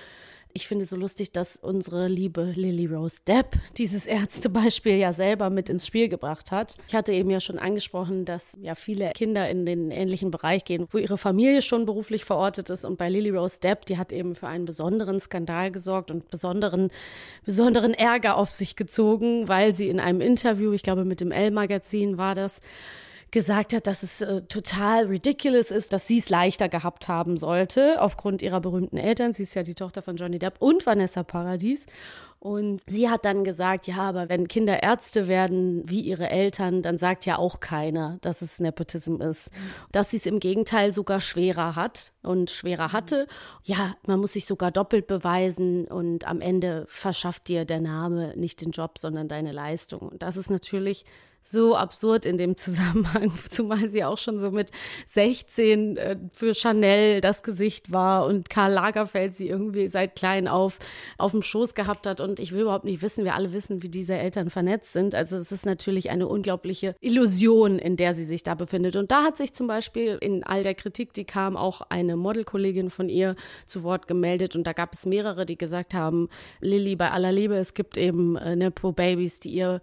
Ich finde es so lustig, dass unsere liebe Lily Rose Depp dieses Ärztebeispiel ja selber mit ins Spiel gebracht hat. Ich hatte eben ja schon angesprochen, dass ja viele Kinder in den ähnlichen Bereich gehen, wo ihre Familie schon beruflich verortet ist. Und bei Lily Rose Depp, die hat eben für einen besonderen Skandal gesorgt und besonderen, besonderen Ärger auf sich gezogen, weil sie in einem Interview, ich glaube mit dem Elle-Magazin war das, gesagt hat, dass es äh, total ridiculous ist, dass sie es leichter gehabt haben sollte, aufgrund ihrer berühmten Eltern. Sie ist ja die Tochter von Johnny Depp und Vanessa Paradis. Und sie hat dann gesagt, ja, aber wenn Kinder Ärzte werden wie ihre Eltern, dann sagt ja auch keiner, dass es Nepotism ist. Dass sie es im Gegenteil sogar schwerer hat und schwerer hatte. Ja, man muss sich sogar doppelt beweisen und am Ende verschafft dir der Name nicht den Job, sondern deine Leistung. Und das ist natürlich so absurd in dem Zusammenhang, zumal sie auch schon so mit 16 äh, für Chanel das Gesicht war und Karl Lagerfeld sie irgendwie seit klein auf auf dem Schoß gehabt hat und ich will überhaupt nicht wissen, wir alle wissen, wie diese Eltern vernetzt sind. Also es ist natürlich eine unglaubliche Illusion, in der sie sich da befindet. Und da hat sich zum Beispiel in all der Kritik, die kam, auch eine Modelkollegin von ihr zu Wort gemeldet und da gab es mehrere, die gesagt haben, Lilly, bei aller Liebe, es gibt eben äh, Nepo-Babys, die ihr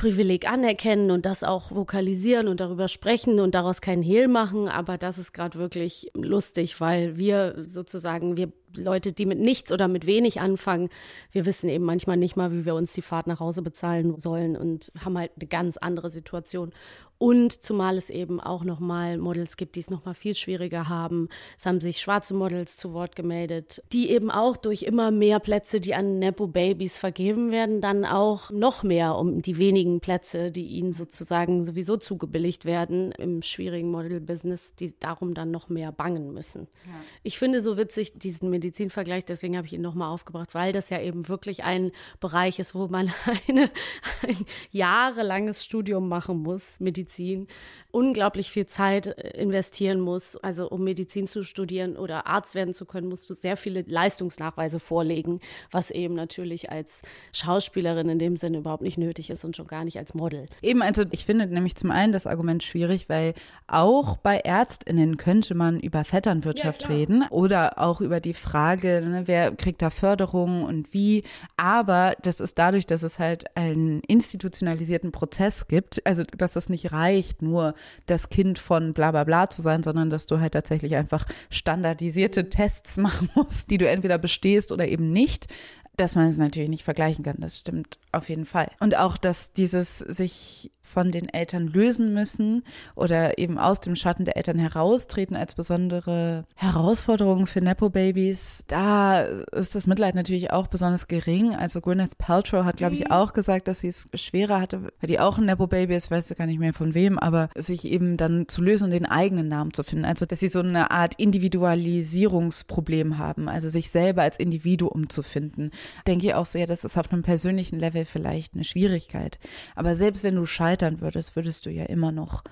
Privileg anerkennen und das auch vokalisieren und darüber sprechen und daraus keinen Hehl machen. Aber das ist gerade wirklich lustig, weil wir sozusagen, wir Leute, die mit nichts oder mit wenig anfangen, wir wissen eben manchmal nicht mal, wie wir uns die Fahrt nach Hause bezahlen sollen und haben halt eine ganz andere Situation. Und zumal es eben auch nochmal Models gibt, die es nochmal viel schwieriger haben. Es haben sich schwarze Models zu Wort gemeldet, die eben auch durch immer mehr Plätze, die an Nepo-Babys vergeben werden, dann auch noch mehr um die wenigen Plätze, die ihnen sozusagen sowieso zugebilligt werden im schwierigen Model-Business, die darum dann noch mehr bangen müssen. Ja. Ich finde so witzig diesen Medizin vergleicht, deswegen habe ich ihn nochmal aufgebracht, weil das ja eben wirklich ein Bereich ist, wo man eine, ein jahrelanges Studium machen muss, Medizin, unglaublich viel Zeit äh, investieren muss. Also um Medizin zu studieren oder Arzt werden zu können, musst du sehr viele Leistungsnachweise vorlegen, was eben natürlich als Schauspielerin in dem Sinne überhaupt nicht nötig ist und schon gar nicht als Model. Eben, also ich finde nämlich zum einen das Argument schwierig, weil auch bei ÄrztInnen könnte man über Vetternwirtschaft ja, reden oder auch über die Frage, ne, wer kriegt da Förderung und wie. Aber das ist dadurch, dass es halt einen institutionalisierten Prozess gibt, also dass es nicht reicht, nur das Kind von bla bla bla zu sein, sondern dass du halt tatsächlich einfach standardisierte Tests machen musst, die du entweder bestehst oder eben nicht dass man es natürlich nicht vergleichen kann. Das stimmt auf jeden Fall. Und auch, dass dieses sich von den Eltern lösen müssen oder eben aus dem Schatten der Eltern heraustreten als besondere Herausforderung für Nepo-Babys. Da ist das Mitleid natürlich auch besonders gering. Also Gwyneth Paltrow hat, glaube ich, mhm. auch gesagt, dass sie es schwerer hatte, weil die auch ein Nepo-Baby ist, weiß gar nicht mehr von wem, aber sich eben dann zu lösen und den eigenen Namen zu finden. Also, dass sie so eine Art Individualisierungsproblem haben, also sich selber als Individuum zu finden. Denke ich auch sehr, das ist auf einem persönlichen Level vielleicht eine Schwierigkeit. Aber selbst wenn du scheiterst, scheitern würdest, würdest du ja immer noch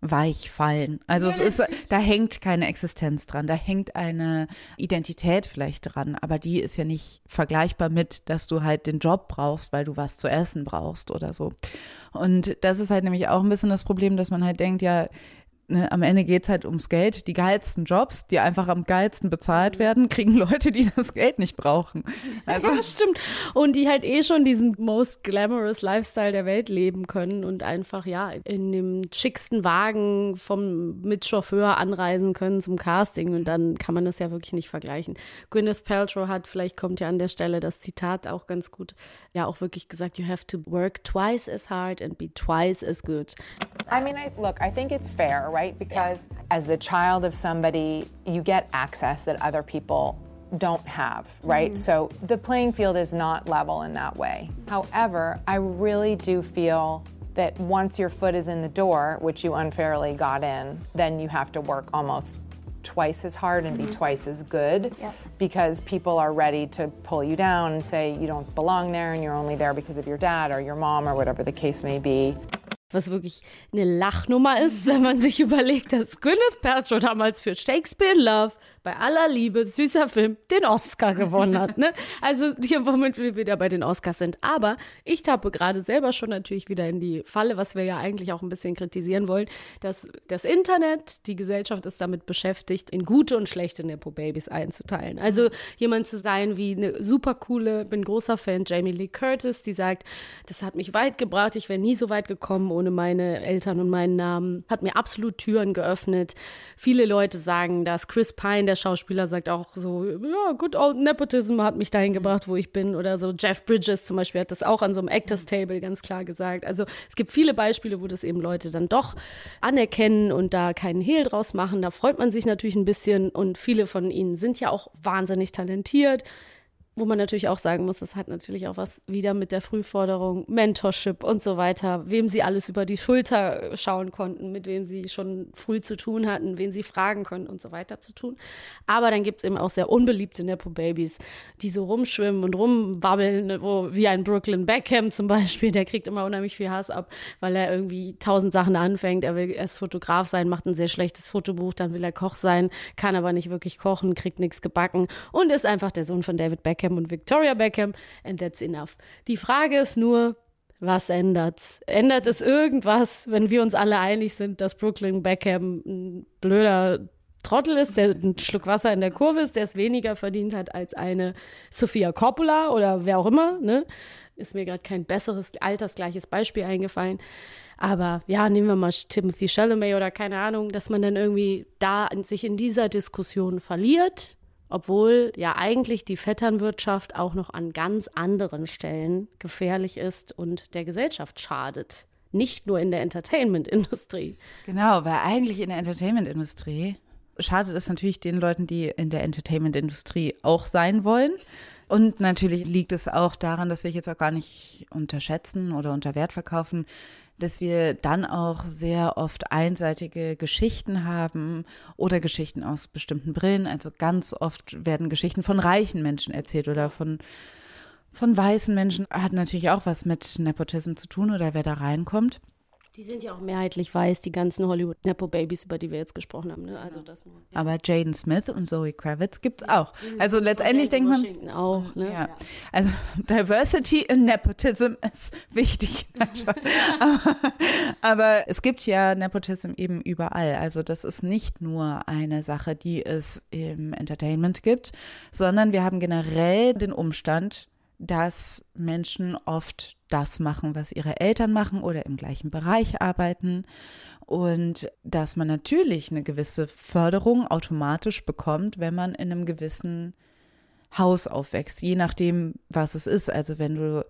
weich fallen. Also es ist, da hängt keine Existenz dran, da hängt eine Identität vielleicht dran, aber die ist ja nicht vergleichbar mit, dass du halt den Job brauchst, weil du was zu essen brauchst oder so. Und das ist halt nämlich auch ein bisschen das Problem, dass man halt denkt, ja, ne, am Ende geht's halt ums Geld. Die geilsten Jobs, die einfach am geilsten bezahlt werden, kriegen Leute, die das Geld nicht brauchen. Also, ja, stimmt. Und die halt eh schon diesen most glamorous Lifestyle der Welt leben können und einfach, ja, in dem schicksten Wagen vom mit Chauffeur anreisen können zum Casting. Und dann kann man das ja wirklich nicht vergleichen. Gwyneth Paltrow hat, vielleicht kommt ja an der Stelle das Zitat auch ganz gut, ja auch wirklich gesagt, you have to work twice as hard and be twice as good. I mean, I, look, I think it's fair, right? Because yeah. as the child of somebody, you get access that other people don't have, right? Mm-hmm. So the playing field is not level in that way. However, I really do feel that once your foot is in the door, which you unfairly got in, then you have to work almost twice as hard and be mm-hmm. twice as good yep. because people are ready to pull you down and say you don't belong there and you're only there because of your dad or your mom or whatever the case may be. Was wirklich eine Lachnummer ist, wenn man sich überlegt, dass Gwyneth Paltrow damals für Shakespeare in Love bei aller Liebe, süßer Film, den Oscar gewonnen hat. Ne? Also hier, womit wir wieder bei den Oscars sind. Aber ich tappe gerade selber schon natürlich wieder in die Falle, was wir ja eigentlich auch ein bisschen kritisieren wollen, dass das Internet, die Gesellschaft ist damit beschäftigt, in gute und schlechte Nepo-Babys einzuteilen. Also jemand zu sein wie eine super coole, bin großer Fan, Jamie Lee Curtis, die sagt, das hat mich weit gebracht, ich wäre nie so weit gekommen ohne meine Eltern und meinen Namen, hat mir absolut Türen geöffnet. Viele Leute sagen, dass Chris Pine, der der Schauspieler sagt auch so, ja, good old Nepotism hat mich dahin gebracht, wo ich bin. Oder so Jeff Bridges zum Beispiel hat das auch an so einem Actors Table ganz klar gesagt. Also es gibt viele Beispiele, wo das eben Leute dann doch anerkennen und da keinen Hehl draus machen. Da freut man sich natürlich ein bisschen und viele von ihnen sind ja auch wahnsinnig talentiert. Wo man natürlich auch sagen muss, das hat natürlich auch was wieder mit der Frühforderung, Mentorship und so weiter, wem sie alles über die Schulter schauen konnten, mit wem sie schon früh zu tun hatten, wen sie fragen können und so weiter zu tun. Aber dann gibt's eben auch sehr unbeliebte Nepo-Babys, die so rumschwimmen und rumwabbeln, wo, wie ein Brooklyn Beckham zum Beispiel, der kriegt immer unheimlich viel Hass ab, weil er irgendwie tausend Sachen anfängt. Er will erst Fotograf sein, macht ein sehr schlechtes Fotobuch, dann will er Koch sein, kann aber nicht wirklich kochen, kriegt nichts gebacken und ist einfach der Sohn von David Beckham Beckham und Victoria Beckham and that's enough. Die Frage ist nur, was ändert's? Ändert es irgendwas, wenn wir uns alle einig sind, dass Brooklyn Beckham ein blöder Trottel ist, der einen Schluck Wasser in der Kurve ist, der es weniger verdient hat als eine Sophia Coppola oder wer auch immer, ne? Ist mir gerade kein besseres, altersgleiches Beispiel eingefallen. Aber ja, nehmen wir mal Timothy Chalamet oder keine Ahnung, dass man dann irgendwie da sich in dieser Diskussion verliert obwohl ja eigentlich die Vetternwirtschaft auch noch an ganz anderen Stellen gefährlich ist und der Gesellschaft schadet. Nicht nur in der Entertainment-Industrie. Genau, weil eigentlich in der Entertainment-Industrie schadet es natürlich den Leuten, die in der Entertainment-Industrie auch sein wollen. Und natürlich liegt es auch daran, dass wir jetzt auch gar nicht unterschätzen oder unter Wert verkaufen, dass wir dann auch sehr oft einseitige Geschichten haben oder Geschichten aus bestimmten Brillen. Also ganz oft werden Geschichten von reichen Menschen erzählt oder von, von weißen Menschen. Hat natürlich auch was mit Nepotism zu tun oder wer da reinkommt. Die sind ja auch mehrheitlich weiß, die ganzen Hollywood-Nepo-Babys, über die wir jetzt gesprochen haben. Ne? Also das nur, ja. Aber Jaden Smith und Zoe Kravitz gibt es auch. Also letztendlich denkt man. Washington auch, ne? Ja. Also Diversity in Nepotism ist wichtig. aber, aber es gibt ja Nepotism eben überall. Also das ist nicht nur eine Sache, die es im Entertainment gibt, sondern wir haben generell den Umstand, dass Menschen oft das machen, was ihre Eltern machen oder im gleichen Bereich arbeiten und dass man natürlich eine gewisse Förderung automatisch bekommt, wenn man in einem gewissen Haus aufwächst, je nachdem, was es ist. Also wenn du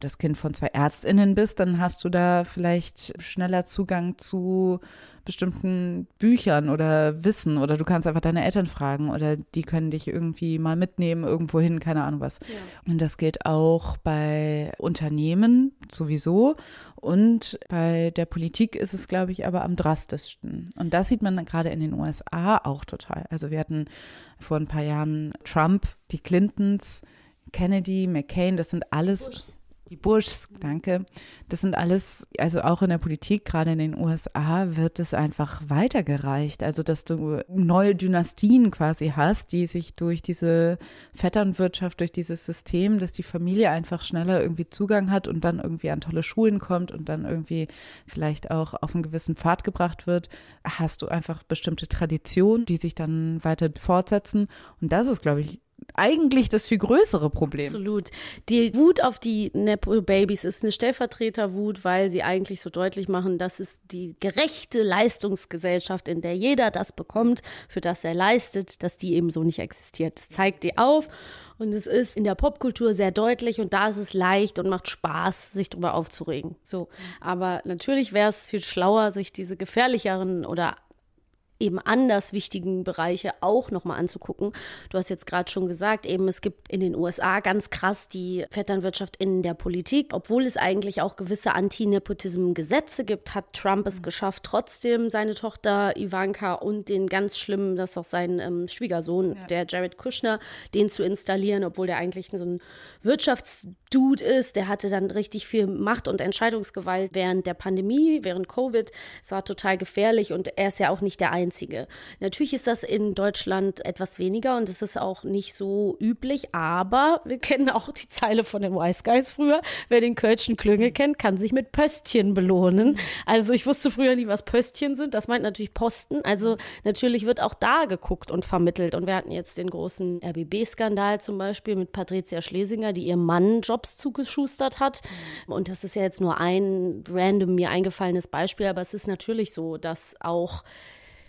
das Kind von zwei Ärztinnen bist, dann hast du da vielleicht schneller Zugang zu bestimmten Büchern oder Wissen oder du kannst einfach deine Eltern fragen oder die können dich irgendwie mal mitnehmen irgendwo hin, keine Ahnung was. Ja. Und das gilt auch bei Unternehmen sowieso und bei der Politik ist es, glaube ich, aber am drastischsten. Und das sieht man gerade in den USA auch total. Also wir hatten vor ein paar Jahren Trump, die Clintons, Kennedy, McCain, das sind alles Bush. Die Bushs, danke. Das sind alles, also auch in der Politik, gerade in den USA, wird es einfach weitergereicht. Also, dass du neue Dynastien quasi hast, die sich durch diese Vetternwirtschaft, durch dieses System, dass die Familie einfach schneller irgendwie Zugang hat und dann irgendwie an tolle Schulen kommt und dann irgendwie vielleicht auch auf einen gewissen Pfad gebracht wird, hast du einfach bestimmte Traditionen, die sich dann weiter fortsetzen. Und das ist, glaube ich, eigentlich das viel größere Problem. Absolut. Die Wut auf die Nepo-Babys ist eine Stellvertreterwut, weil sie eigentlich so deutlich machen, dass es die gerechte Leistungsgesellschaft, in der jeder das bekommt, für das er leistet, dass die eben so nicht existiert. Das zeigt die auf. Und es ist in der Popkultur sehr deutlich und da ist es leicht und macht Spaß, sich darüber aufzuregen. So. Aber natürlich wäre es viel schlauer, sich diese gefährlicheren oder eben anders wichtigen Bereiche auch nochmal anzugucken. Du hast jetzt gerade schon gesagt, eben es gibt in den USA ganz krass die Vetternwirtschaft in der Politik. Obwohl es eigentlich auch gewisse Anti-Nepotism-Gesetze gibt, hat Trump es geschafft, trotzdem seine Tochter Ivanka und den ganz schlimmen, das ist auch sein ähm, Schwiegersohn, ja. der Jared Kushner, den zu installieren, obwohl der eigentlich so ein Wirtschaftsdude ist. Der hatte dann richtig viel Macht und Entscheidungsgewalt während der Pandemie, während Covid. Es war total gefährlich und er ist ja auch nicht der Einzige einzige. Natürlich ist das in Deutschland etwas weniger und es ist auch nicht so üblich, aber wir kennen auch die Zeile von den Wise Guys früher. Wer den Kölschen Klüngel kennt, kann sich mit Pöstchen belohnen. Also ich wusste früher nie, was Pöstchen sind. Das meint natürlich Posten. Also natürlich wird auch da geguckt und vermittelt. Und wir hatten jetzt den großen RBB-Skandal zum Beispiel mit Patricia Schlesinger, die ihrem Mann Jobs zugeschustert hat. Und das ist ja jetzt nur ein random mir eingefallenes Beispiel, aber es ist natürlich so, dass auch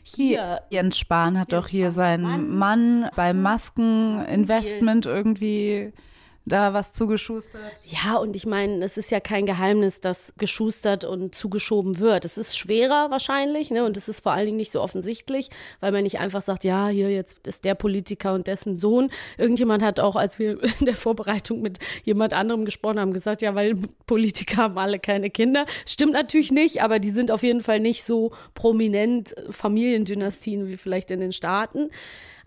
hier. Jens Spahn hat Jens doch hier seinen Mann, Mann beim Maskeninvestment irgendwie da was zugeschustert. Ja, und ich meine, es ist ja kein Geheimnis, dass geschustert und zugeschoben wird. Es ist schwerer wahrscheinlich, ne? Und es ist vor allen Dingen nicht so offensichtlich, weil man nicht einfach sagt, ja, hier jetzt ist der Politiker und dessen Sohn. Irgendjemand hat auch, als wir in der Vorbereitung mit jemand anderem gesprochen haben, gesagt, ja, weil Politiker haben alle keine Kinder. Stimmt natürlich nicht, aber die sind auf jeden Fall nicht so prominent Familiendynastien wie vielleicht in den Staaten.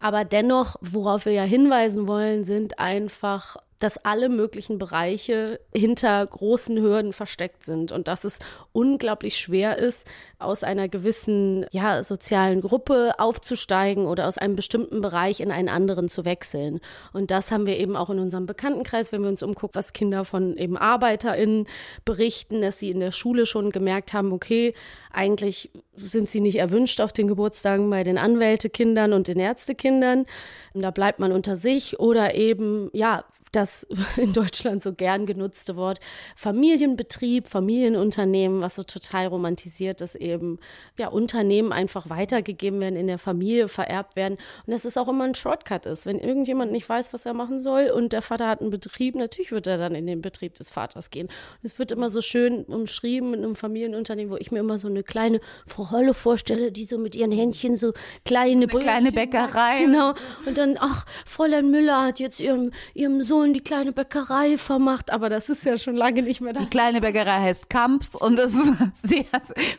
Aber dennoch, worauf wir ja hinweisen wollen, sind einfach dass alle möglichen Bereiche hinter großen Hürden versteckt sind und dass es unglaublich schwer ist, aus einer gewissen ja, sozialen Gruppe aufzusteigen oder aus einem bestimmten Bereich in einen anderen zu wechseln. Und das haben wir eben auch in unserem Bekanntenkreis, wenn wir uns umgucken, was Kinder von eben ArbeiterInnen berichten, dass sie in der Schule schon gemerkt haben, okay, eigentlich sind sie nicht erwünscht auf den Geburtstagen bei den Anwältekindern und den Ärztekindern. Da bleibt man unter sich oder eben, ja, das in Deutschland so gern genutzte Wort Familienbetrieb, Familienunternehmen, was so total romantisiert, dass eben ja Unternehmen einfach weitergegeben werden, in der Familie vererbt werden und dass es auch immer ein Shortcut ist. Wenn irgendjemand nicht weiß, was er machen soll und der Vater hat einen Betrieb, natürlich wird er dann in den Betrieb des Vaters gehen. Und es wird immer so schön umschrieben in einem Familienunternehmen, wo ich mir immer so eine kleine Frau Holle vorstelle, die so mit ihren Händchen so kleine so kleine Bäckerei. Genau. Und dann, ach, Fräulein Müller hat jetzt ihrem, ihrem Sohn die kleine Bäckerei vermacht, aber das ist ja schon lange nicht mehr das. Die kleine Bäckerei heißt Kamps und es ist sehr,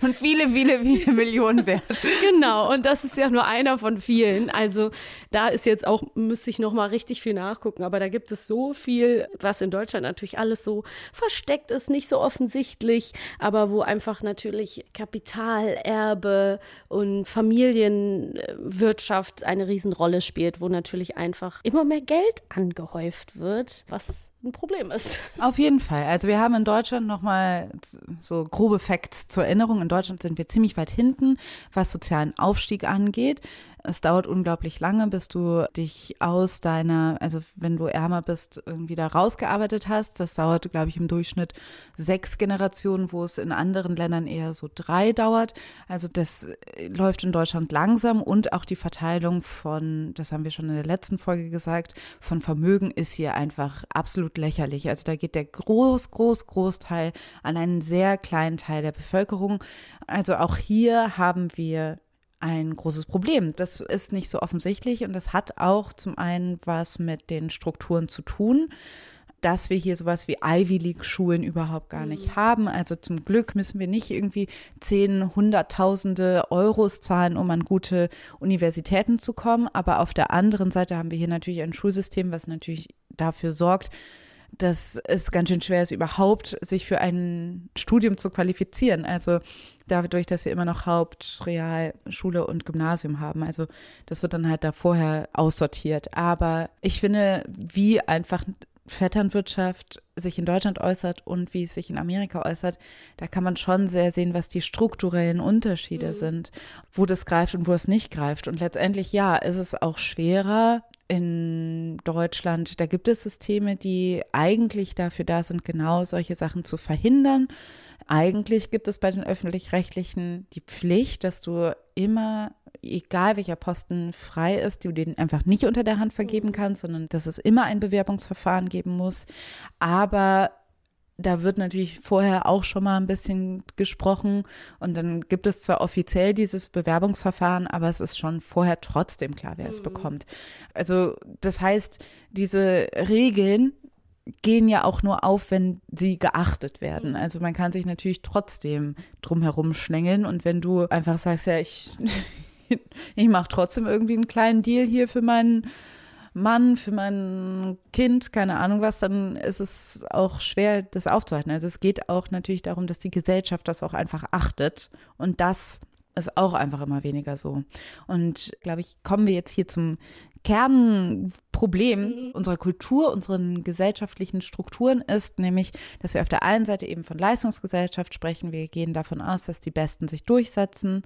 und viele, viele, viele Millionen wert. Genau. Und das ist ja nur einer von vielen. Also da ist jetzt auch, müsste ich noch mal richtig viel nachgucken, aber da gibt es so viel, was in Deutschland natürlich alles so versteckt ist, nicht so offensichtlich, aber wo einfach natürlich Kapitalerbe und Familienwirtschaft eine Riesenrolle spielt, wo natürlich einfach immer mehr Geld angehäuft wird, was ein Problem ist. Auf jeden Fall. Also wir haben in Deutschland nochmal so grobe Facts zur Erinnerung. In Deutschland sind wir ziemlich weit hinten, was sozialen Aufstieg angeht. Es dauert unglaublich lange, bis du dich aus deiner, also wenn du ärmer bist, irgendwie da rausgearbeitet hast. Das dauert, glaube ich, im Durchschnitt sechs Generationen, wo es in anderen Ländern eher so drei dauert. Also das äh, läuft in Deutschland langsam und auch die Verteilung von, das haben wir schon in der letzten Folge gesagt, von Vermögen ist hier einfach absolut lächerlich. Also da geht der groß, groß, Großteil an einen sehr kleinen Teil der Bevölkerung. Also auch hier haben wir ein großes Problem. Das ist nicht so offensichtlich und das hat auch zum einen was mit den Strukturen zu tun, dass wir hier sowas wie Ivy League Schulen überhaupt gar nicht mhm. haben. Also zum Glück müssen wir nicht irgendwie zehn, hunderttausende Euros zahlen, um an gute Universitäten zu kommen. Aber auf der anderen Seite haben wir hier natürlich ein Schulsystem, was natürlich dafür sorgt, dass es ganz schön schwer ist, überhaupt sich für ein Studium zu qualifizieren. Also dadurch, dass wir immer noch Haupt-, Real-, Schule und Gymnasium haben. Also das wird dann halt da vorher aussortiert. Aber ich finde, wie einfach Vetternwirtschaft sich in Deutschland äußert und wie es sich in Amerika äußert, da kann man schon sehr sehen, was die strukturellen Unterschiede mhm. sind, wo das greift und wo es nicht greift. Und letztendlich, ja, ist es auch schwerer, in Deutschland, da gibt es Systeme, die eigentlich dafür da sind, genau solche Sachen zu verhindern. Eigentlich gibt es bei den öffentlich-rechtlichen die Pflicht, dass du immer, egal welcher Posten frei ist, du den einfach nicht unter der Hand vergeben mhm. kannst, sondern dass es immer ein Bewerbungsverfahren geben muss. Aber da wird natürlich vorher auch schon mal ein bisschen gesprochen und dann gibt es zwar offiziell dieses Bewerbungsverfahren, aber es ist schon vorher trotzdem klar, wer es mhm. bekommt. Also das heißt, diese Regeln gehen ja auch nur auf, wenn sie geachtet werden. Mhm. Also man kann sich natürlich trotzdem drumherum schlängeln und wenn du einfach sagst, ja, ich, ich mache trotzdem irgendwie einen kleinen Deal hier für meinen Mann, für mein Kind, keine Ahnung was, dann ist es auch schwer, das aufzuhalten. Also es geht auch natürlich darum, dass die Gesellschaft das auch einfach achtet und das ist auch einfach immer weniger so. Und glaube ich, kommen wir jetzt hier zum Kernproblem mhm. unserer Kultur, unseren gesellschaftlichen Strukturen ist nämlich, dass wir auf der einen Seite eben von Leistungsgesellschaft sprechen. Wir gehen davon aus, dass die Besten sich durchsetzen.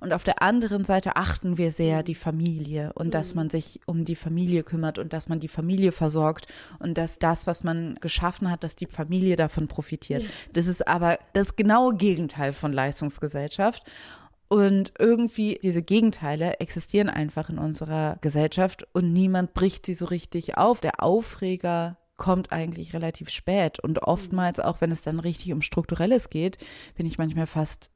Und auf der anderen Seite achten wir sehr die Familie und mhm. dass man sich um die Familie kümmert und dass man die Familie versorgt und dass das, was man geschaffen hat, dass die Familie davon profitiert. Ja. Das ist aber das genaue Gegenteil von Leistungsgesellschaft. Und irgendwie diese Gegenteile existieren einfach in unserer Gesellschaft und niemand bricht sie so richtig auf. Der Aufreger kommt eigentlich relativ spät und oftmals, auch wenn es dann richtig um Strukturelles geht, bin ich manchmal fast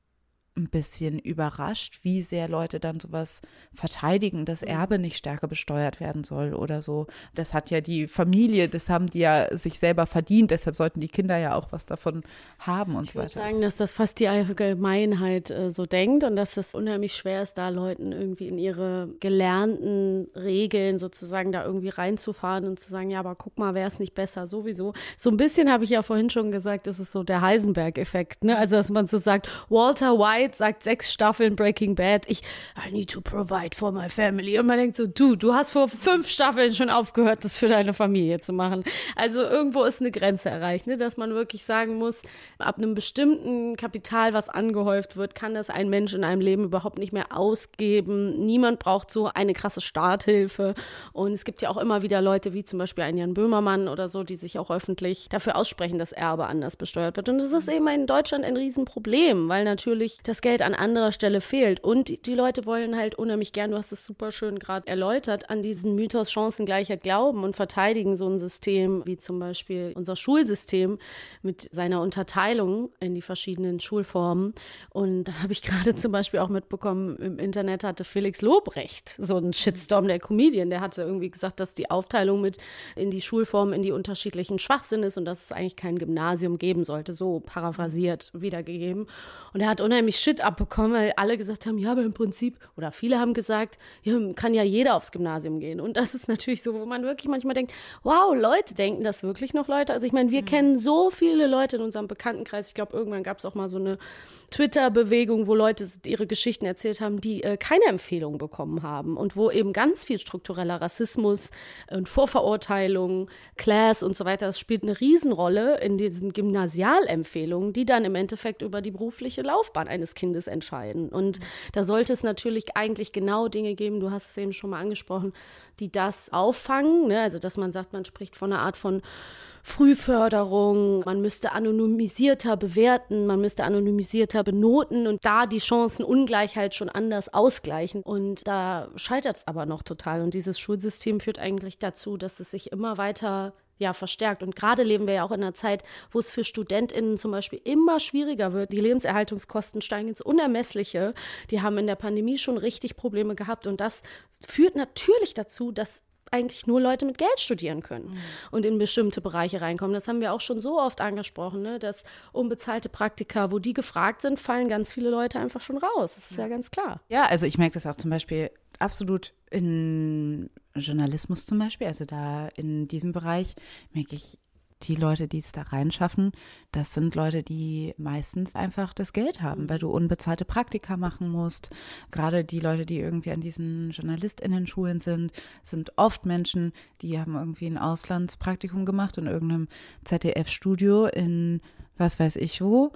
ein bisschen überrascht, wie sehr Leute dann sowas verteidigen, dass mhm. Erbe nicht stärker besteuert werden soll oder so. Das hat ja die Familie, das haben die ja sich selber verdient, deshalb sollten die Kinder ja auch was davon haben und ich so weiter. Ich würde sagen, dass das fast die Allgemeinheit äh, so denkt und dass es unheimlich schwer ist, da Leuten irgendwie in ihre gelernten Regeln sozusagen da irgendwie reinzufahren und zu sagen, ja, aber guck mal, wäre es nicht besser sowieso. So ein bisschen habe ich ja vorhin schon gesagt, das ist so der Heisenberg-Effekt, ne? Also dass man so sagt, Walter White White sagt sechs Staffeln Breaking Bad, ich, I need to provide for my family. Und man denkt so, du, du hast vor fünf Staffeln schon aufgehört, das für deine Familie zu machen. Also irgendwo ist eine Grenze erreicht, ne, dass man wirklich sagen muss, ab einem bestimmten Kapital, was angehäuft wird, kann das ein Mensch in einem Leben überhaupt nicht mehr ausgeben. Niemand braucht so eine krasse Starthilfe. Und es gibt ja auch immer wieder Leute, wie zum Beispiel ein Jan Böhmermann oder so, die sich auch öffentlich dafür aussprechen, dass Erbe anders besteuert wird. Und das ist eben in Deutschland ein Riesenproblem, weil natürlich das das Geld an anderer Stelle fehlt. Und die, Leute wollen halt unheimlich gern, du hast es super schön gerade erläutert, an diesen Mythos Chancengleichheit glauben und verteidigen so ein System wie zum Beispiel unser Schulsystem mit seiner Unterteilung in die verschiedenen Schulformen. Und da habe ich gerade zum Beispiel auch mitbekommen, im Internet hatte Felix Lobrecht so einen Shitstorm, der Comedian, der hatte irgendwie gesagt, dass die Aufteilung mit in die Schulformen, in die unterschiedlichen Schwachsinn ist und dass es eigentlich kein Gymnasium geben sollte, so paraphrasiert wiedergegeben. Und er hat unheimlich Shit abbekommen, weil alle gesagt haben, ja, aber im Prinzip, oder viele haben gesagt, ja, kann ja jeder aufs Gymnasium gehen. Und das ist natürlich so, wo man wirklich manchmal denkt, wow, Leute, denken das wirklich noch Leute? Also ich meine, wir mhm. kennen so viele Leute in unserem Bekanntenkreis. Ich glaube, irgendwann gab es auch mal so eine Twitter-Bewegung, wo Leute ihre Geschichten erzählt haben, die äh, keine Empfehlung bekommen haben und wo eben ganz viel struktureller Rassismus und Vorverurteilung, Class und so weiter, das spielt eine Riesenrolle in diesen Gymnasialempfehlungen, die dann im Endeffekt über die berufliche Laufbahn eines Kindes entscheiden. Und da sollte es natürlich eigentlich genau Dinge geben, du hast es eben schon mal angesprochen, die das auffangen, ne? also dass man sagt, man spricht von einer Art von Frühförderung, man müsste anonymisierter bewerten, man müsste anonymisierter benoten und da die Chancenungleichheit schon anders ausgleichen. Und da scheitert es aber noch total. Und dieses Schulsystem führt eigentlich dazu, dass es sich immer weiter ja, verstärkt. Und gerade leben wir ja auch in einer Zeit, wo es für StudentInnen zum Beispiel immer schwieriger wird. Die Lebenserhaltungskosten steigen ins Unermessliche. Die haben in der Pandemie schon richtig Probleme gehabt. Und das führt natürlich dazu, dass eigentlich nur Leute mit Geld studieren können mhm. und in bestimmte Bereiche reinkommen. Das haben wir auch schon so oft angesprochen, ne? dass unbezahlte Praktika, wo die gefragt sind, fallen ganz viele Leute einfach schon raus. Das ist ja, ja ganz klar. Ja, also ich merke das auch zum Beispiel absolut in Journalismus zum Beispiel. Also da in diesem Bereich merke ich die Leute, die es da reinschaffen, das sind Leute, die meistens einfach das Geld haben, weil du unbezahlte Praktika machen musst. Gerade die Leute, die irgendwie an diesen JournalistInnen-Schulen sind, sind oft Menschen, die haben irgendwie ein Auslandspraktikum gemacht in irgendeinem ZDF-Studio in was weiß ich wo.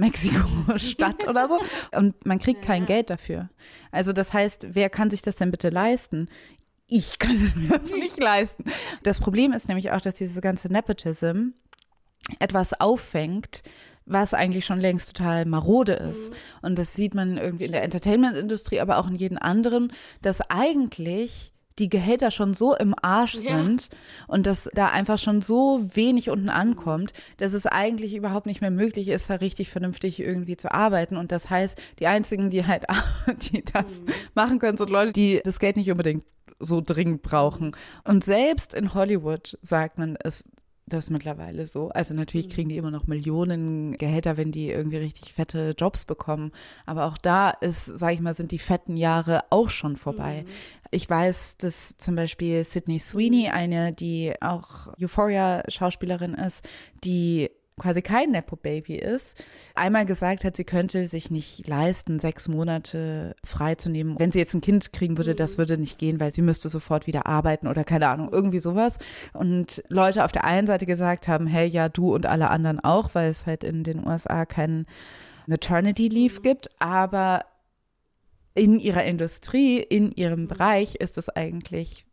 Mexiko-Stadt oder so. Und man kriegt kein Geld dafür. Also das heißt, wer kann sich das denn bitte leisten? ich kann mir das nicht leisten. Das Problem ist nämlich auch, dass diese ganze Nepotism etwas auffängt, was eigentlich schon längst total marode ist. Mhm. Und das sieht man irgendwie in der Entertainment-Industrie, aber auch in jedem anderen, dass eigentlich die Gehälter schon so im Arsch sind ja. und dass da einfach schon so wenig unten ankommt, dass es eigentlich überhaupt nicht mehr möglich ist, da richtig vernünftig irgendwie zu arbeiten. Und das heißt, die einzigen, die halt, die das mhm. machen können, sind Leute, die das Geld nicht unbedingt so dringend brauchen. Und selbst in Hollywood sagt man es das mittlerweile so. Also natürlich mhm. kriegen die immer noch Millionen Gehälter, wenn die irgendwie richtig fette Jobs bekommen. Aber auch da ist, sage ich mal, sind die fetten Jahre auch schon vorbei. Mhm. Ich weiß, dass zum Beispiel Sydney Sweeney, mhm. eine, die auch Euphoria-Schauspielerin ist, die quasi kein Nepo-Baby ist, einmal gesagt hat, sie könnte sich nicht leisten, sechs Monate freizunehmen. Wenn sie jetzt ein Kind kriegen würde, das würde nicht gehen, weil sie müsste sofort wieder arbeiten oder keine Ahnung, irgendwie sowas. Und Leute auf der einen Seite gesagt haben, hey, ja, du und alle anderen auch, weil es halt in den USA keinen Maternity Leave gibt, aber in ihrer Industrie, in ihrem Bereich ist es eigentlich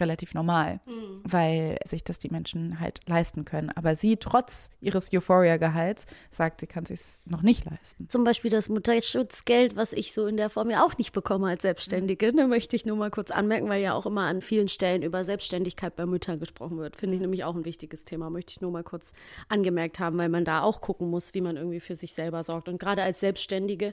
relativ normal, mhm. weil sich das die Menschen halt leisten können. Aber sie, trotz ihres Euphoria-Gehalts, sagt, sie kann es sich noch nicht leisten. Zum Beispiel das Mutterschutzgeld, was ich so in der Form ja auch nicht bekomme als Selbstständige, mhm. ne, möchte ich nur mal kurz anmerken, weil ja auch immer an vielen Stellen über Selbstständigkeit bei Müttern gesprochen wird. Finde ich nämlich auch ein wichtiges Thema, möchte ich nur mal kurz angemerkt haben, weil man da auch gucken muss, wie man irgendwie für sich selber sorgt. Und gerade als Selbstständige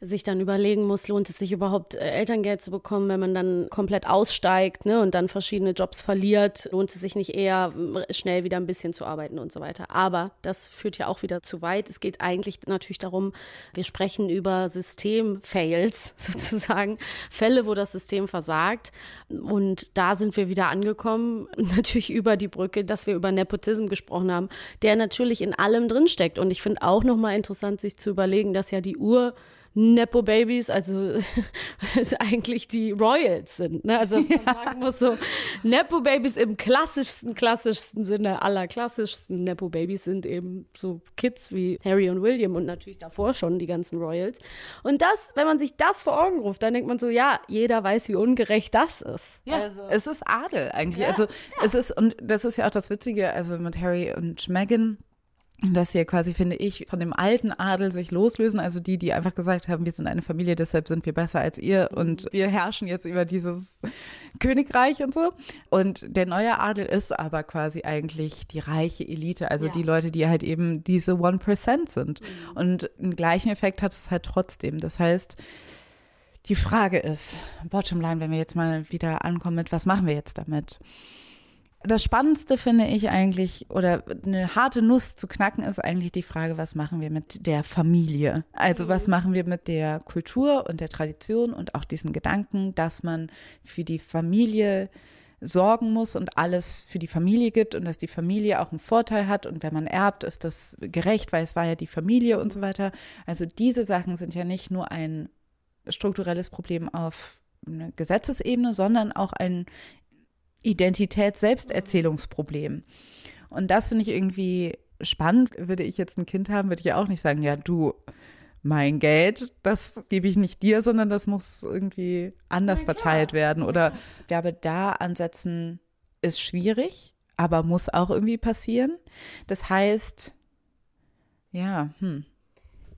sich dann überlegen muss, lohnt es sich überhaupt äh, Elterngeld zu bekommen, wenn man dann komplett aussteigt ne, und dann verschiedene Jobs verliert, lohnt es sich nicht eher schnell wieder ein bisschen zu arbeiten und so weiter. Aber das führt ja auch wieder zu weit. Es geht eigentlich natürlich darum, wir sprechen über System-Fails sozusagen, Fälle, wo das System versagt. Und da sind wir wieder angekommen, natürlich über die Brücke, dass wir über Nepotism gesprochen haben, der natürlich in allem drinsteckt. Und ich finde auch nochmal interessant, sich zu überlegen, dass ja die Uhr Nepo-Babys, also eigentlich die Royals sind. Ne? Also dass man ja. sagen muss, so Nepo-Babys im klassischsten, klassischsten Sinne aller klassischsten Nepo-Babys sind eben so Kids wie Harry und William und natürlich davor schon die ganzen Royals. Und das, wenn man sich das vor Augen ruft, dann denkt man so, ja, jeder weiß, wie ungerecht das ist. Ja, also, es ist Adel eigentlich. Ja, also ja. es ist, und das ist ja auch das Witzige, also mit Harry und Meghan dass hier quasi, finde ich, von dem alten Adel sich loslösen, also die, die einfach gesagt haben, wir sind eine Familie, deshalb sind wir besser als ihr und wir herrschen jetzt über dieses Königreich und so. Und der neue Adel ist aber quasi eigentlich die reiche Elite, also ja. die Leute, die halt eben diese One Percent sind. Mhm. Und einen gleichen Effekt hat es halt trotzdem. Das heißt, die Frage ist, Bottomline, wenn wir jetzt mal wieder ankommen mit, was machen wir jetzt damit? Das Spannendste finde ich eigentlich, oder eine harte Nuss zu knacken, ist eigentlich die Frage, was machen wir mit der Familie? Also was mhm. machen wir mit der Kultur und der Tradition und auch diesen Gedanken, dass man für die Familie sorgen muss und alles für die Familie gibt und dass die Familie auch einen Vorteil hat und wenn man erbt, ist das gerecht, weil es war ja die Familie und so weiter. Also diese Sachen sind ja nicht nur ein strukturelles Problem auf Gesetzesebene, sondern auch ein Identitäts-Selbsterzählungsproblem. Und das finde ich irgendwie spannend. Würde ich jetzt ein Kind haben, würde ich ja auch nicht sagen, ja, du, mein Geld, das gebe ich nicht dir, sondern das muss irgendwie anders verteilt werden. Oder ich glaube, da ansetzen ist schwierig, aber muss auch irgendwie passieren. Das heißt, ja, hm.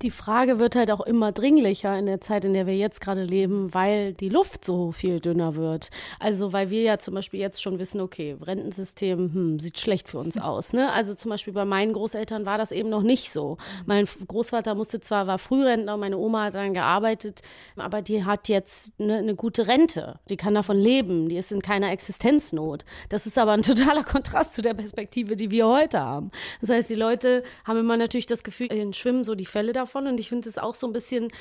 Die Frage wird halt auch immer dringlicher in der Zeit, in der wir jetzt gerade leben, weil die Luft so viel dünner wird. Also weil wir ja zum Beispiel jetzt schon wissen, okay, Rentensystem hm, sieht schlecht für uns aus. Ne? Also zum Beispiel bei meinen Großeltern war das eben noch nicht so. Mein Großvater musste zwar, war Frührentner, meine Oma hat dann gearbeitet, aber die hat jetzt ne, eine gute Rente. Die kann davon leben, die ist in keiner Existenznot. Das ist aber ein totaler Kontrast zu der Perspektive, die wir heute haben. Das heißt, die Leute haben immer natürlich das Gefühl, ihnen schwimmen so die Fälle davon davon und ich finde es auch so ein bisschen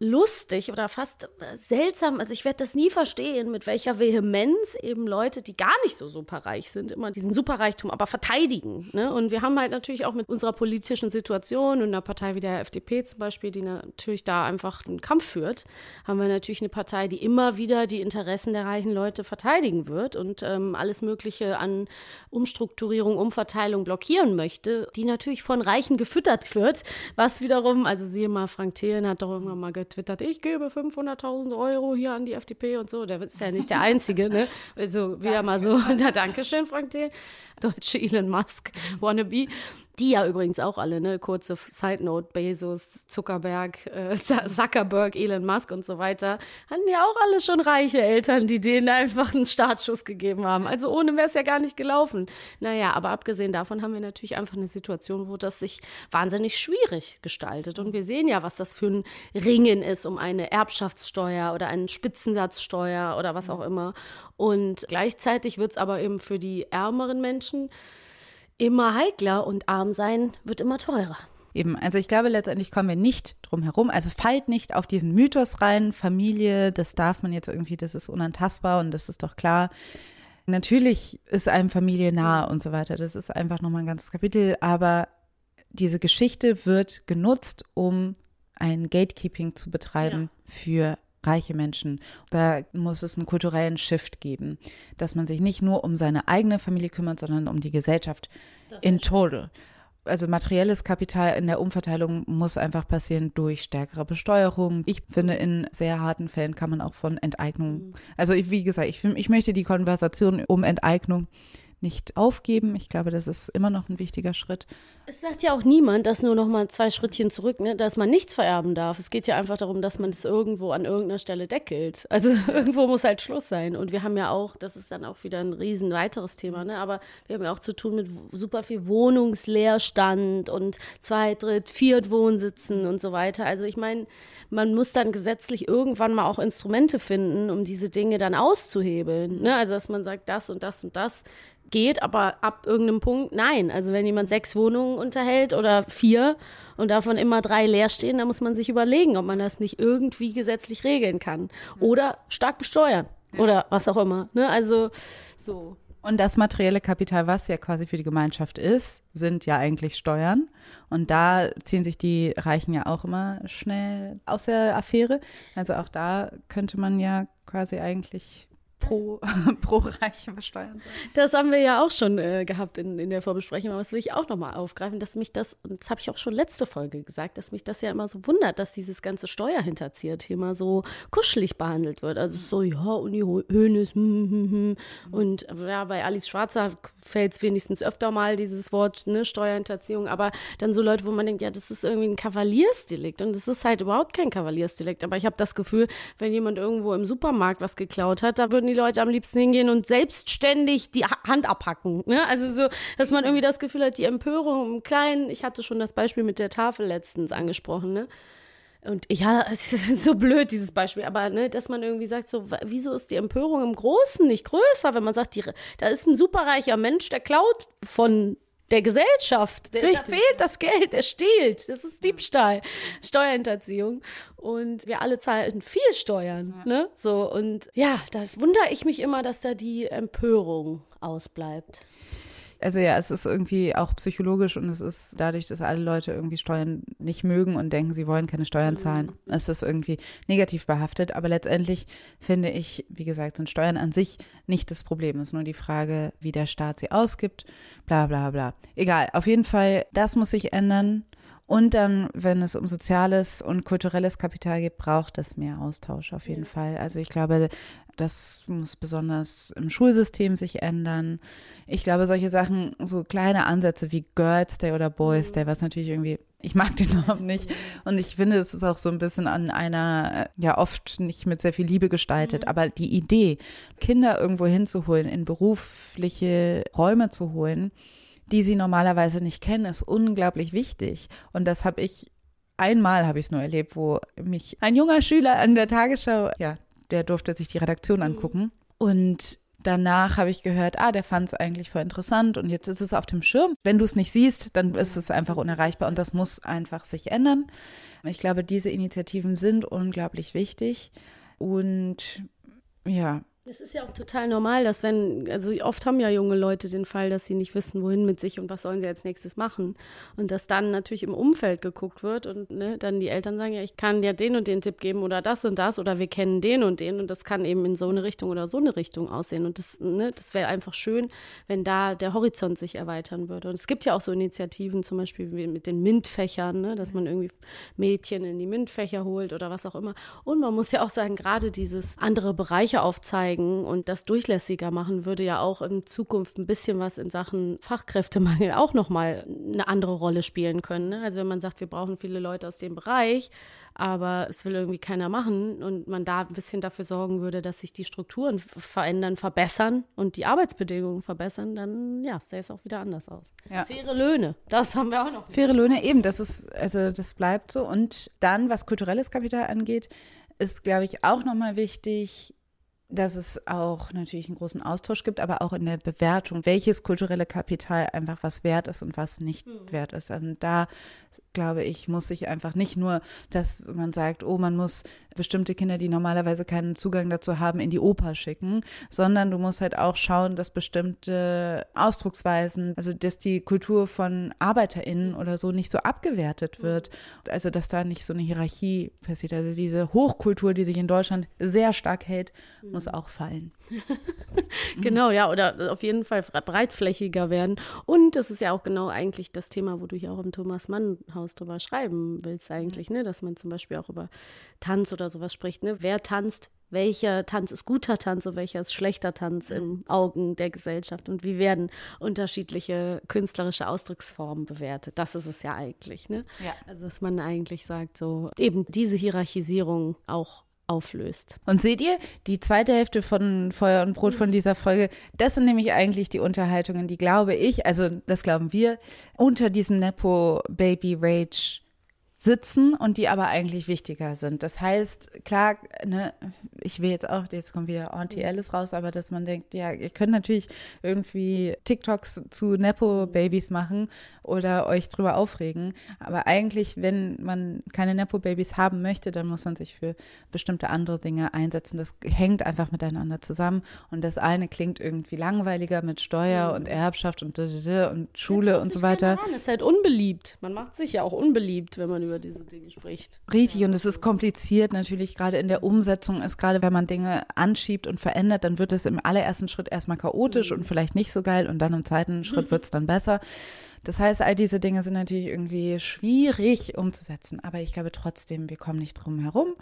lustig oder fast seltsam. Also ich werde das nie verstehen, mit welcher Vehemenz eben Leute, die gar nicht so superreich sind, immer diesen Superreichtum aber verteidigen. Ne? Und wir haben halt natürlich auch mit unserer politischen Situation und einer Partei wie der FDP zum Beispiel, die natürlich da einfach einen Kampf führt, haben wir natürlich eine Partei, die immer wieder die Interessen der reichen Leute verteidigen wird und ähm, alles Mögliche an Umstrukturierung, Umverteilung blockieren möchte, die natürlich von Reichen gefüttert wird, was wiederum, also siehe mal, Frank Thelen hat doch irgendwann mal getwittert, ich gebe 500.000 Euro hier an die FDP und so. Der ist ja nicht der Einzige, ne? Also wieder mal so, da Dankeschön, Frank Thiel. Deutsche Elon Musk wannabe. Die ja übrigens auch alle, ne? Kurze Side Note, Bezos, Zuckerberg, äh, Zuckerberg, Elon Musk und so weiter, hatten ja auch alle schon reiche Eltern, die denen einfach einen Startschuss gegeben haben. Also ohne wäre es ja gar nicht gelaufen. Naja, aber abgesehen davon haben wir natürlich einfach eine Situation, wo das sich wahnsinnig schwierig gestaltet. Und wir sehen ja, was das für ein Ringen ist um eine Erbschaftssteuer oder einen Spitzensatzsteuer oder was auch immer. Und gleichzeitig wird es aber eben für die ärmeren Menschen immer heikler und arm sein wird immer teurer. Eben, also ich glaube, letztendlich kommen wir nicht drum herum. Also fallt nicht auf diesen Mythos rein, Familie, das darf man jetzt irgendwie, das ist unantastbar und das ist doch klar. Natürlich ist einem Familie nahe und so weiter. Das ist einfach nochmal ein ganzes Kapitel. Aber diese Geschichte wird genutzt, um ein Gatekeeping zu betreiben ja. für reiche Menschen. Da muss es einen kulturellen Shift geben, dass man sich nicht nur um seine eigene Familie kümmert, sondern um die Gesellschaft in total. Also materielles Kapital in der Umverteilung muss einfach passieren durch stärkere Besteuerung. Ich finde, in sehr harten Fällen kann man auch von Enteignung, mhm. also wie gesagt, ich, ich möchte die Konversation um Enteignung nicht aufgeben. Ich glaube, das ist immer noch ein wichtiger Schritt. Es sagt ja auch niemand, dass nur noch mal zwei Schrittchen zurück, ne, dass man nichts vererben darf. Es geht ja einfach darum, dass man es irgendwo an irgendeiner Stelle deckelt. Also irgendwo muss halt Schluss sein. Und wir haben ja auch, das ist dann auch wieder ein riesen weiteres Thema, ne, aber wir haben ja auch zu tun mit super viel Wohnungsleerstand und Zweit-, Dritt-, Viert-Wohnsitzen und so weiter. Also ich meine, man muss dann gesetzlich irgendwann mal auch Instrumente finden, um diese Dinge dann auszuhebeln. Ne? Also dass man sagt, das und das und das geht, aber ab irgendeinem Punkt nein. Also wenn jemand sechs Wohnungen unterhält oder vier und davon immer drei leer stehen, dann muss man sich überlegen, ob man das nicht irgendwie gesetzlich regeln kann oder stark besteuern oder was auch immer. Ne? Also so. Und das materielle Kapital, was ja quasi für die Gemeinschaft ist, sind ja eigentlich Steuern. Und da ziehen sich die Reichen ja auch immer schnell aus der Affäre. Also auch da könnte man ja quasi eigentlich pro, pro Reiche besteuern soll. Das haben wir ja auch schon äh, gehabt in, in der Vorbesprechung, aber das will ich auch nochmal aufgreifen, dass mich das, und das habe ich auch schon letzte Folge gesagt, dass mich das ja immer so wundert, dass dieses ganze Steuerhinterzieher-Thema so kuschelig behandelt wird. Also so, ja, Uni Hönes, hm, hm, hm. und ja, bei Alice Schwarzer fällt es wenigstens öfter mal, dieses Wort, ne, Steuerhinterziehung, aber dann so Leute, wo man denkt, ja, das ist irgendwie ein Kavaliersdelikt und das ist halt überhaupt kein Kavaliersdelikt, aber ich habe das Gefühl, wenn jemand irgendwo im Supermarkt was geklaut hat, da würden die Leute am liebsten hingehen und selbstständig die Hand abhacken, ne? Also so, dass man irgendwie das Gefühl hat, die Empörung im Kleinen, ich hatte schon das Beispiel mit der Tafel letztens angesprochen, ne? Und ja, es ist so blöd, dieses Beispiel, aber ne, dass man irgendwie sagt, so, wieso ist die Empörung im Großen nicht größer, wenn man sagt, die, da ist ein superreicher Mensch, der klaut von der Gesellschaft. Der, da fehlt das Geld, der stiehlt. Das ist Diebstahl, Steuerhinterziehung. Und wir alle zahlen viel Steuern. Ja. Ne? So, und ja, da wundere ich mich immer, dass da die Empörung ausbleibt. Also ja, es ist irgendwie auch psychologisch und es ist dadurch, dass alle Leute irgendwie Steuern nicht mögen und denken, sie wollen keine Steuern mhm. zahlen, mhm. ist das irgendwie negativ behaftet. Aber letztendlich finde ich, wie gesagt, sind Steuern an sich nicht das Problem. Es ist nur die Frage, wie der Staat sie ausgibt, bla bla bla. Egal, auf jeden Fall, das muss sich ändern. Und dann, wenn es um soziales und kulturelles Kapital geht, braucht es mehr Austausch auf jeden ja. Fall. Also ich glaube, das muss besonders im Schulsystem sich ändern. Ich glaube, solche Sachen, so kleine Ansätze wie Girls Day oder Boys Day, was natürlich irgendwie, ich mag den Namen nicht. Und ich finde, es ist auch so ein bisschen an einer, äh, ja, oft nicht mit sehr viel Liebe gestaltet. Mhm. Aber die Idee, Kinder irgendwo hinzuholen, in berufliche Räume zu holen, die sie normalerweise nicht kennen, ist unglaublich wichtig. Und das habe ich einmal habe ich es nur erlebt, wo mich ein junger Schüler an der Tagesschau, ja, der durfte sich die Redaktion mhm. angucken. Und danach habe ich gehört, ah, der fand es eigentlich voll interessant und jetzt ist es auf dem Schirm. Wenn du es nicht siehst, dann ist es einfach unerreichbar und das muss einfach sich ändern. Ich glaube, diese Initiativen sind unglaublich wichtig und ja, es ist ja auch total normal, dass wenn, also oft haben ja junge Leute den Fall, dass sie nicht wissen, wohin mit sich und was sollen sie als nächstes machen. Und dass dann natürlich im Umfeld geguckt wird und ne, dann die Eltern sagen, ja, ich kann dir den und den Tipp geben oder das und das oder wir kennen den und den und das kann eben in so eine Richtung oder so eine Richtung aussehen. Und das, ne, das wäre einfach schön, wenn da der Horizont sich erweitern würde. Und es gibt ja auch so Initiativen, zum Beispiel mit den MINT-Fächern, ne, dass man irgendwie Mädchen in die MINT-Fächer holt oder was auch immer. Und man muss ja auch sagen, gerade dieses andere Bereiche aufzeigen, zeigen und das durchlässiger machen, würde ja auch in Zukunft ein bisschen was in Sachen Fachkräftemangel auch nochmal eine andere Rolle spielen können. Ne? Also wenn man sagt, wir brauchen viele Leute aus dem Bereich, aber es will irgendwie keiner machen und man da ein bisschen dafür sorgen würde, dass sich die Strukturen verändern, verbessern und die Arbeitsbedingungen verbessern, dann ja, sähe es auch wieder anders aus. Ja. Faire Löhne, das haben wir auch noch. Faire Löhne, eben, das ist, also das bleibt so. Und dann, was kulturelles Kapital angeht, ist, glaube ich, auch nochmal wichtig, dass es auch natürlich einen großen Austausch gibt, aber auch in der Bewertung, welches kulturelle Kapital einfach was wert ist und was nicht mhm. wert ist. Und da glaube ich, muss sich einfach nicht nur, dass man sagt, oh, man muss bestimmte Kinder, die normalerweise keinen Zugang dazu haben, in die Oper schicken, sondern du musst halt auch schauen, dass bestimmte Ausdrucksweisen, also dass die Kultur von ArbeiterInnen oder so nicht so abgewertet wird. Also dass da nicht so eine Hierarchie passiert. Also diese Hochkultur, die sich in Deutschland sehr stark hält, muss auch fallen. genau, ja, oder auf jeden Fall breitflächiger werden. Und das ist ja auch genau eigentlich das Thema, wo du hier auch im Thomas Mann Haus drüber schreiben willst eigentlich, ne? Dass man zum Beispiel auch über Tanz oder sowas spricht, ne? Wer tanzt, welcher Tanz ist guter Tanz und welcher ist schlechter Tanz im Augen der Gesellschaft und wie werden unterschiedliche künstlerische Ausdrucksformen bewertet. Das ist es ja eigentlich, ne? Ja. Also dass man eigentlich sagt, so eben diese Hierarchisierung auch auflöst. Und seht ihr, die zweite Hälfte von Feuer und Brot von dieser Folge, das sind nämlich eigentlich die Unterhaltungen, die glaube ich, also das glauben wir, unter diesem Nepo Baby Rage sitzen und die aber eigentlich wichtiger sind. Das heißt, klar, ne, ich will jetzt auch, jetzt kommt wieder Auntie Alice raus, aber dass man denkt, ja, ihr könnt natürlich irgendwie TikToks zu Nepo-Babys machen oder euch drüber aufregen. Aber eigentlich, wenn man keine Nepo-Babys haben möchte, dann muss man sich für bestimmte andere Dinge einsetzen. Das hängt einfach miteinander zusammen. Und das eine klingt irgendwie langweiliger mit Steuer und Erbschaft und, und Schule und so weiter. Das ist halt unbeliebt. Man macht sich ja auch unbeliebt, wenn man über diese Dinge spricht. Richtig, und es ist kompliziert natürlich, gerade in der Umsetzung ist gerade, wenn man Dinge anschiebt und verändert, dann wird es im allerersten Schritt erstmal chaotisch mhm. und vielleicht nicht so geil und dann im zweiten Schritt wird es dann besser. Das heißt, all diese Dinge sind natürlich irgendwie schwierig umzusetzen, aber ich glaube trotzdem, wir kommen nicht drum herum.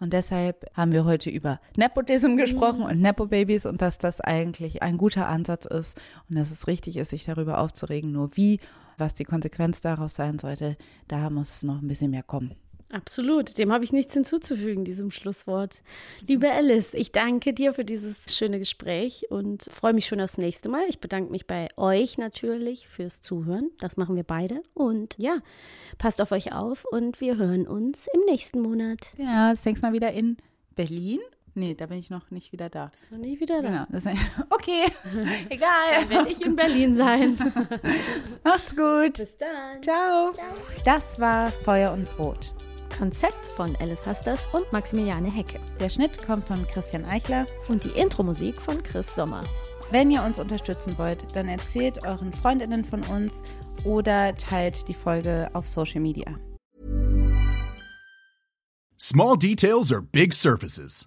Und deshalb haben wir heute über Nepotism mhm. gesprochen und Nepo-Babys und dass das eigentlich ein guter Ansatz ist und dass es richtig ist, sich darüber aufzuregen. Nur wie, was die Konsequenz daraus sein sollte, da muss noch ein bisschen mehr kommen. Absolut, dem habe ich nichts hinzuzufügen, diesem Schlusswort. Liebe Alice, ich danke dir für dieses schöne Gespräch und freue mich schon aufs nächste Mal. Ich bedanke mich bei euch natürlich fürs Zuhören. Das machen wir beide. Und ja, passt auf euch auf und wir hören uns im nächsten Monat. Genau, das nächste Mal wieder in Berlin. Nee, da bin ich noch nicht wieder da. Bist du noch nie wieder da? Genau. Das, okay, egal. Dann werde ich in Berlin sein. Macht's gut. Bis dann. Ciao. Ciao. Das war Feuer und Brot. Konzept von Alice Hasters und Maximiliane Hecke. Der Schnitt kommt von Christian Eichler und die Intro-Musik von Chris Sommer. Wenn ihr uns unterstützen wollt, dann erzählt euren Freundinnen von uns oder teilt die Folge auf Social Media. Small details are big surfaces.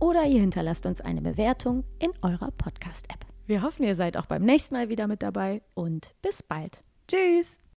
Oder ihr hinterlasst uns eine Bewertung in eurer Podcast-App. Wir hoffen, ihr seid auch beim nächsten Mal wieder mit dabei und bis bald. Tschüss!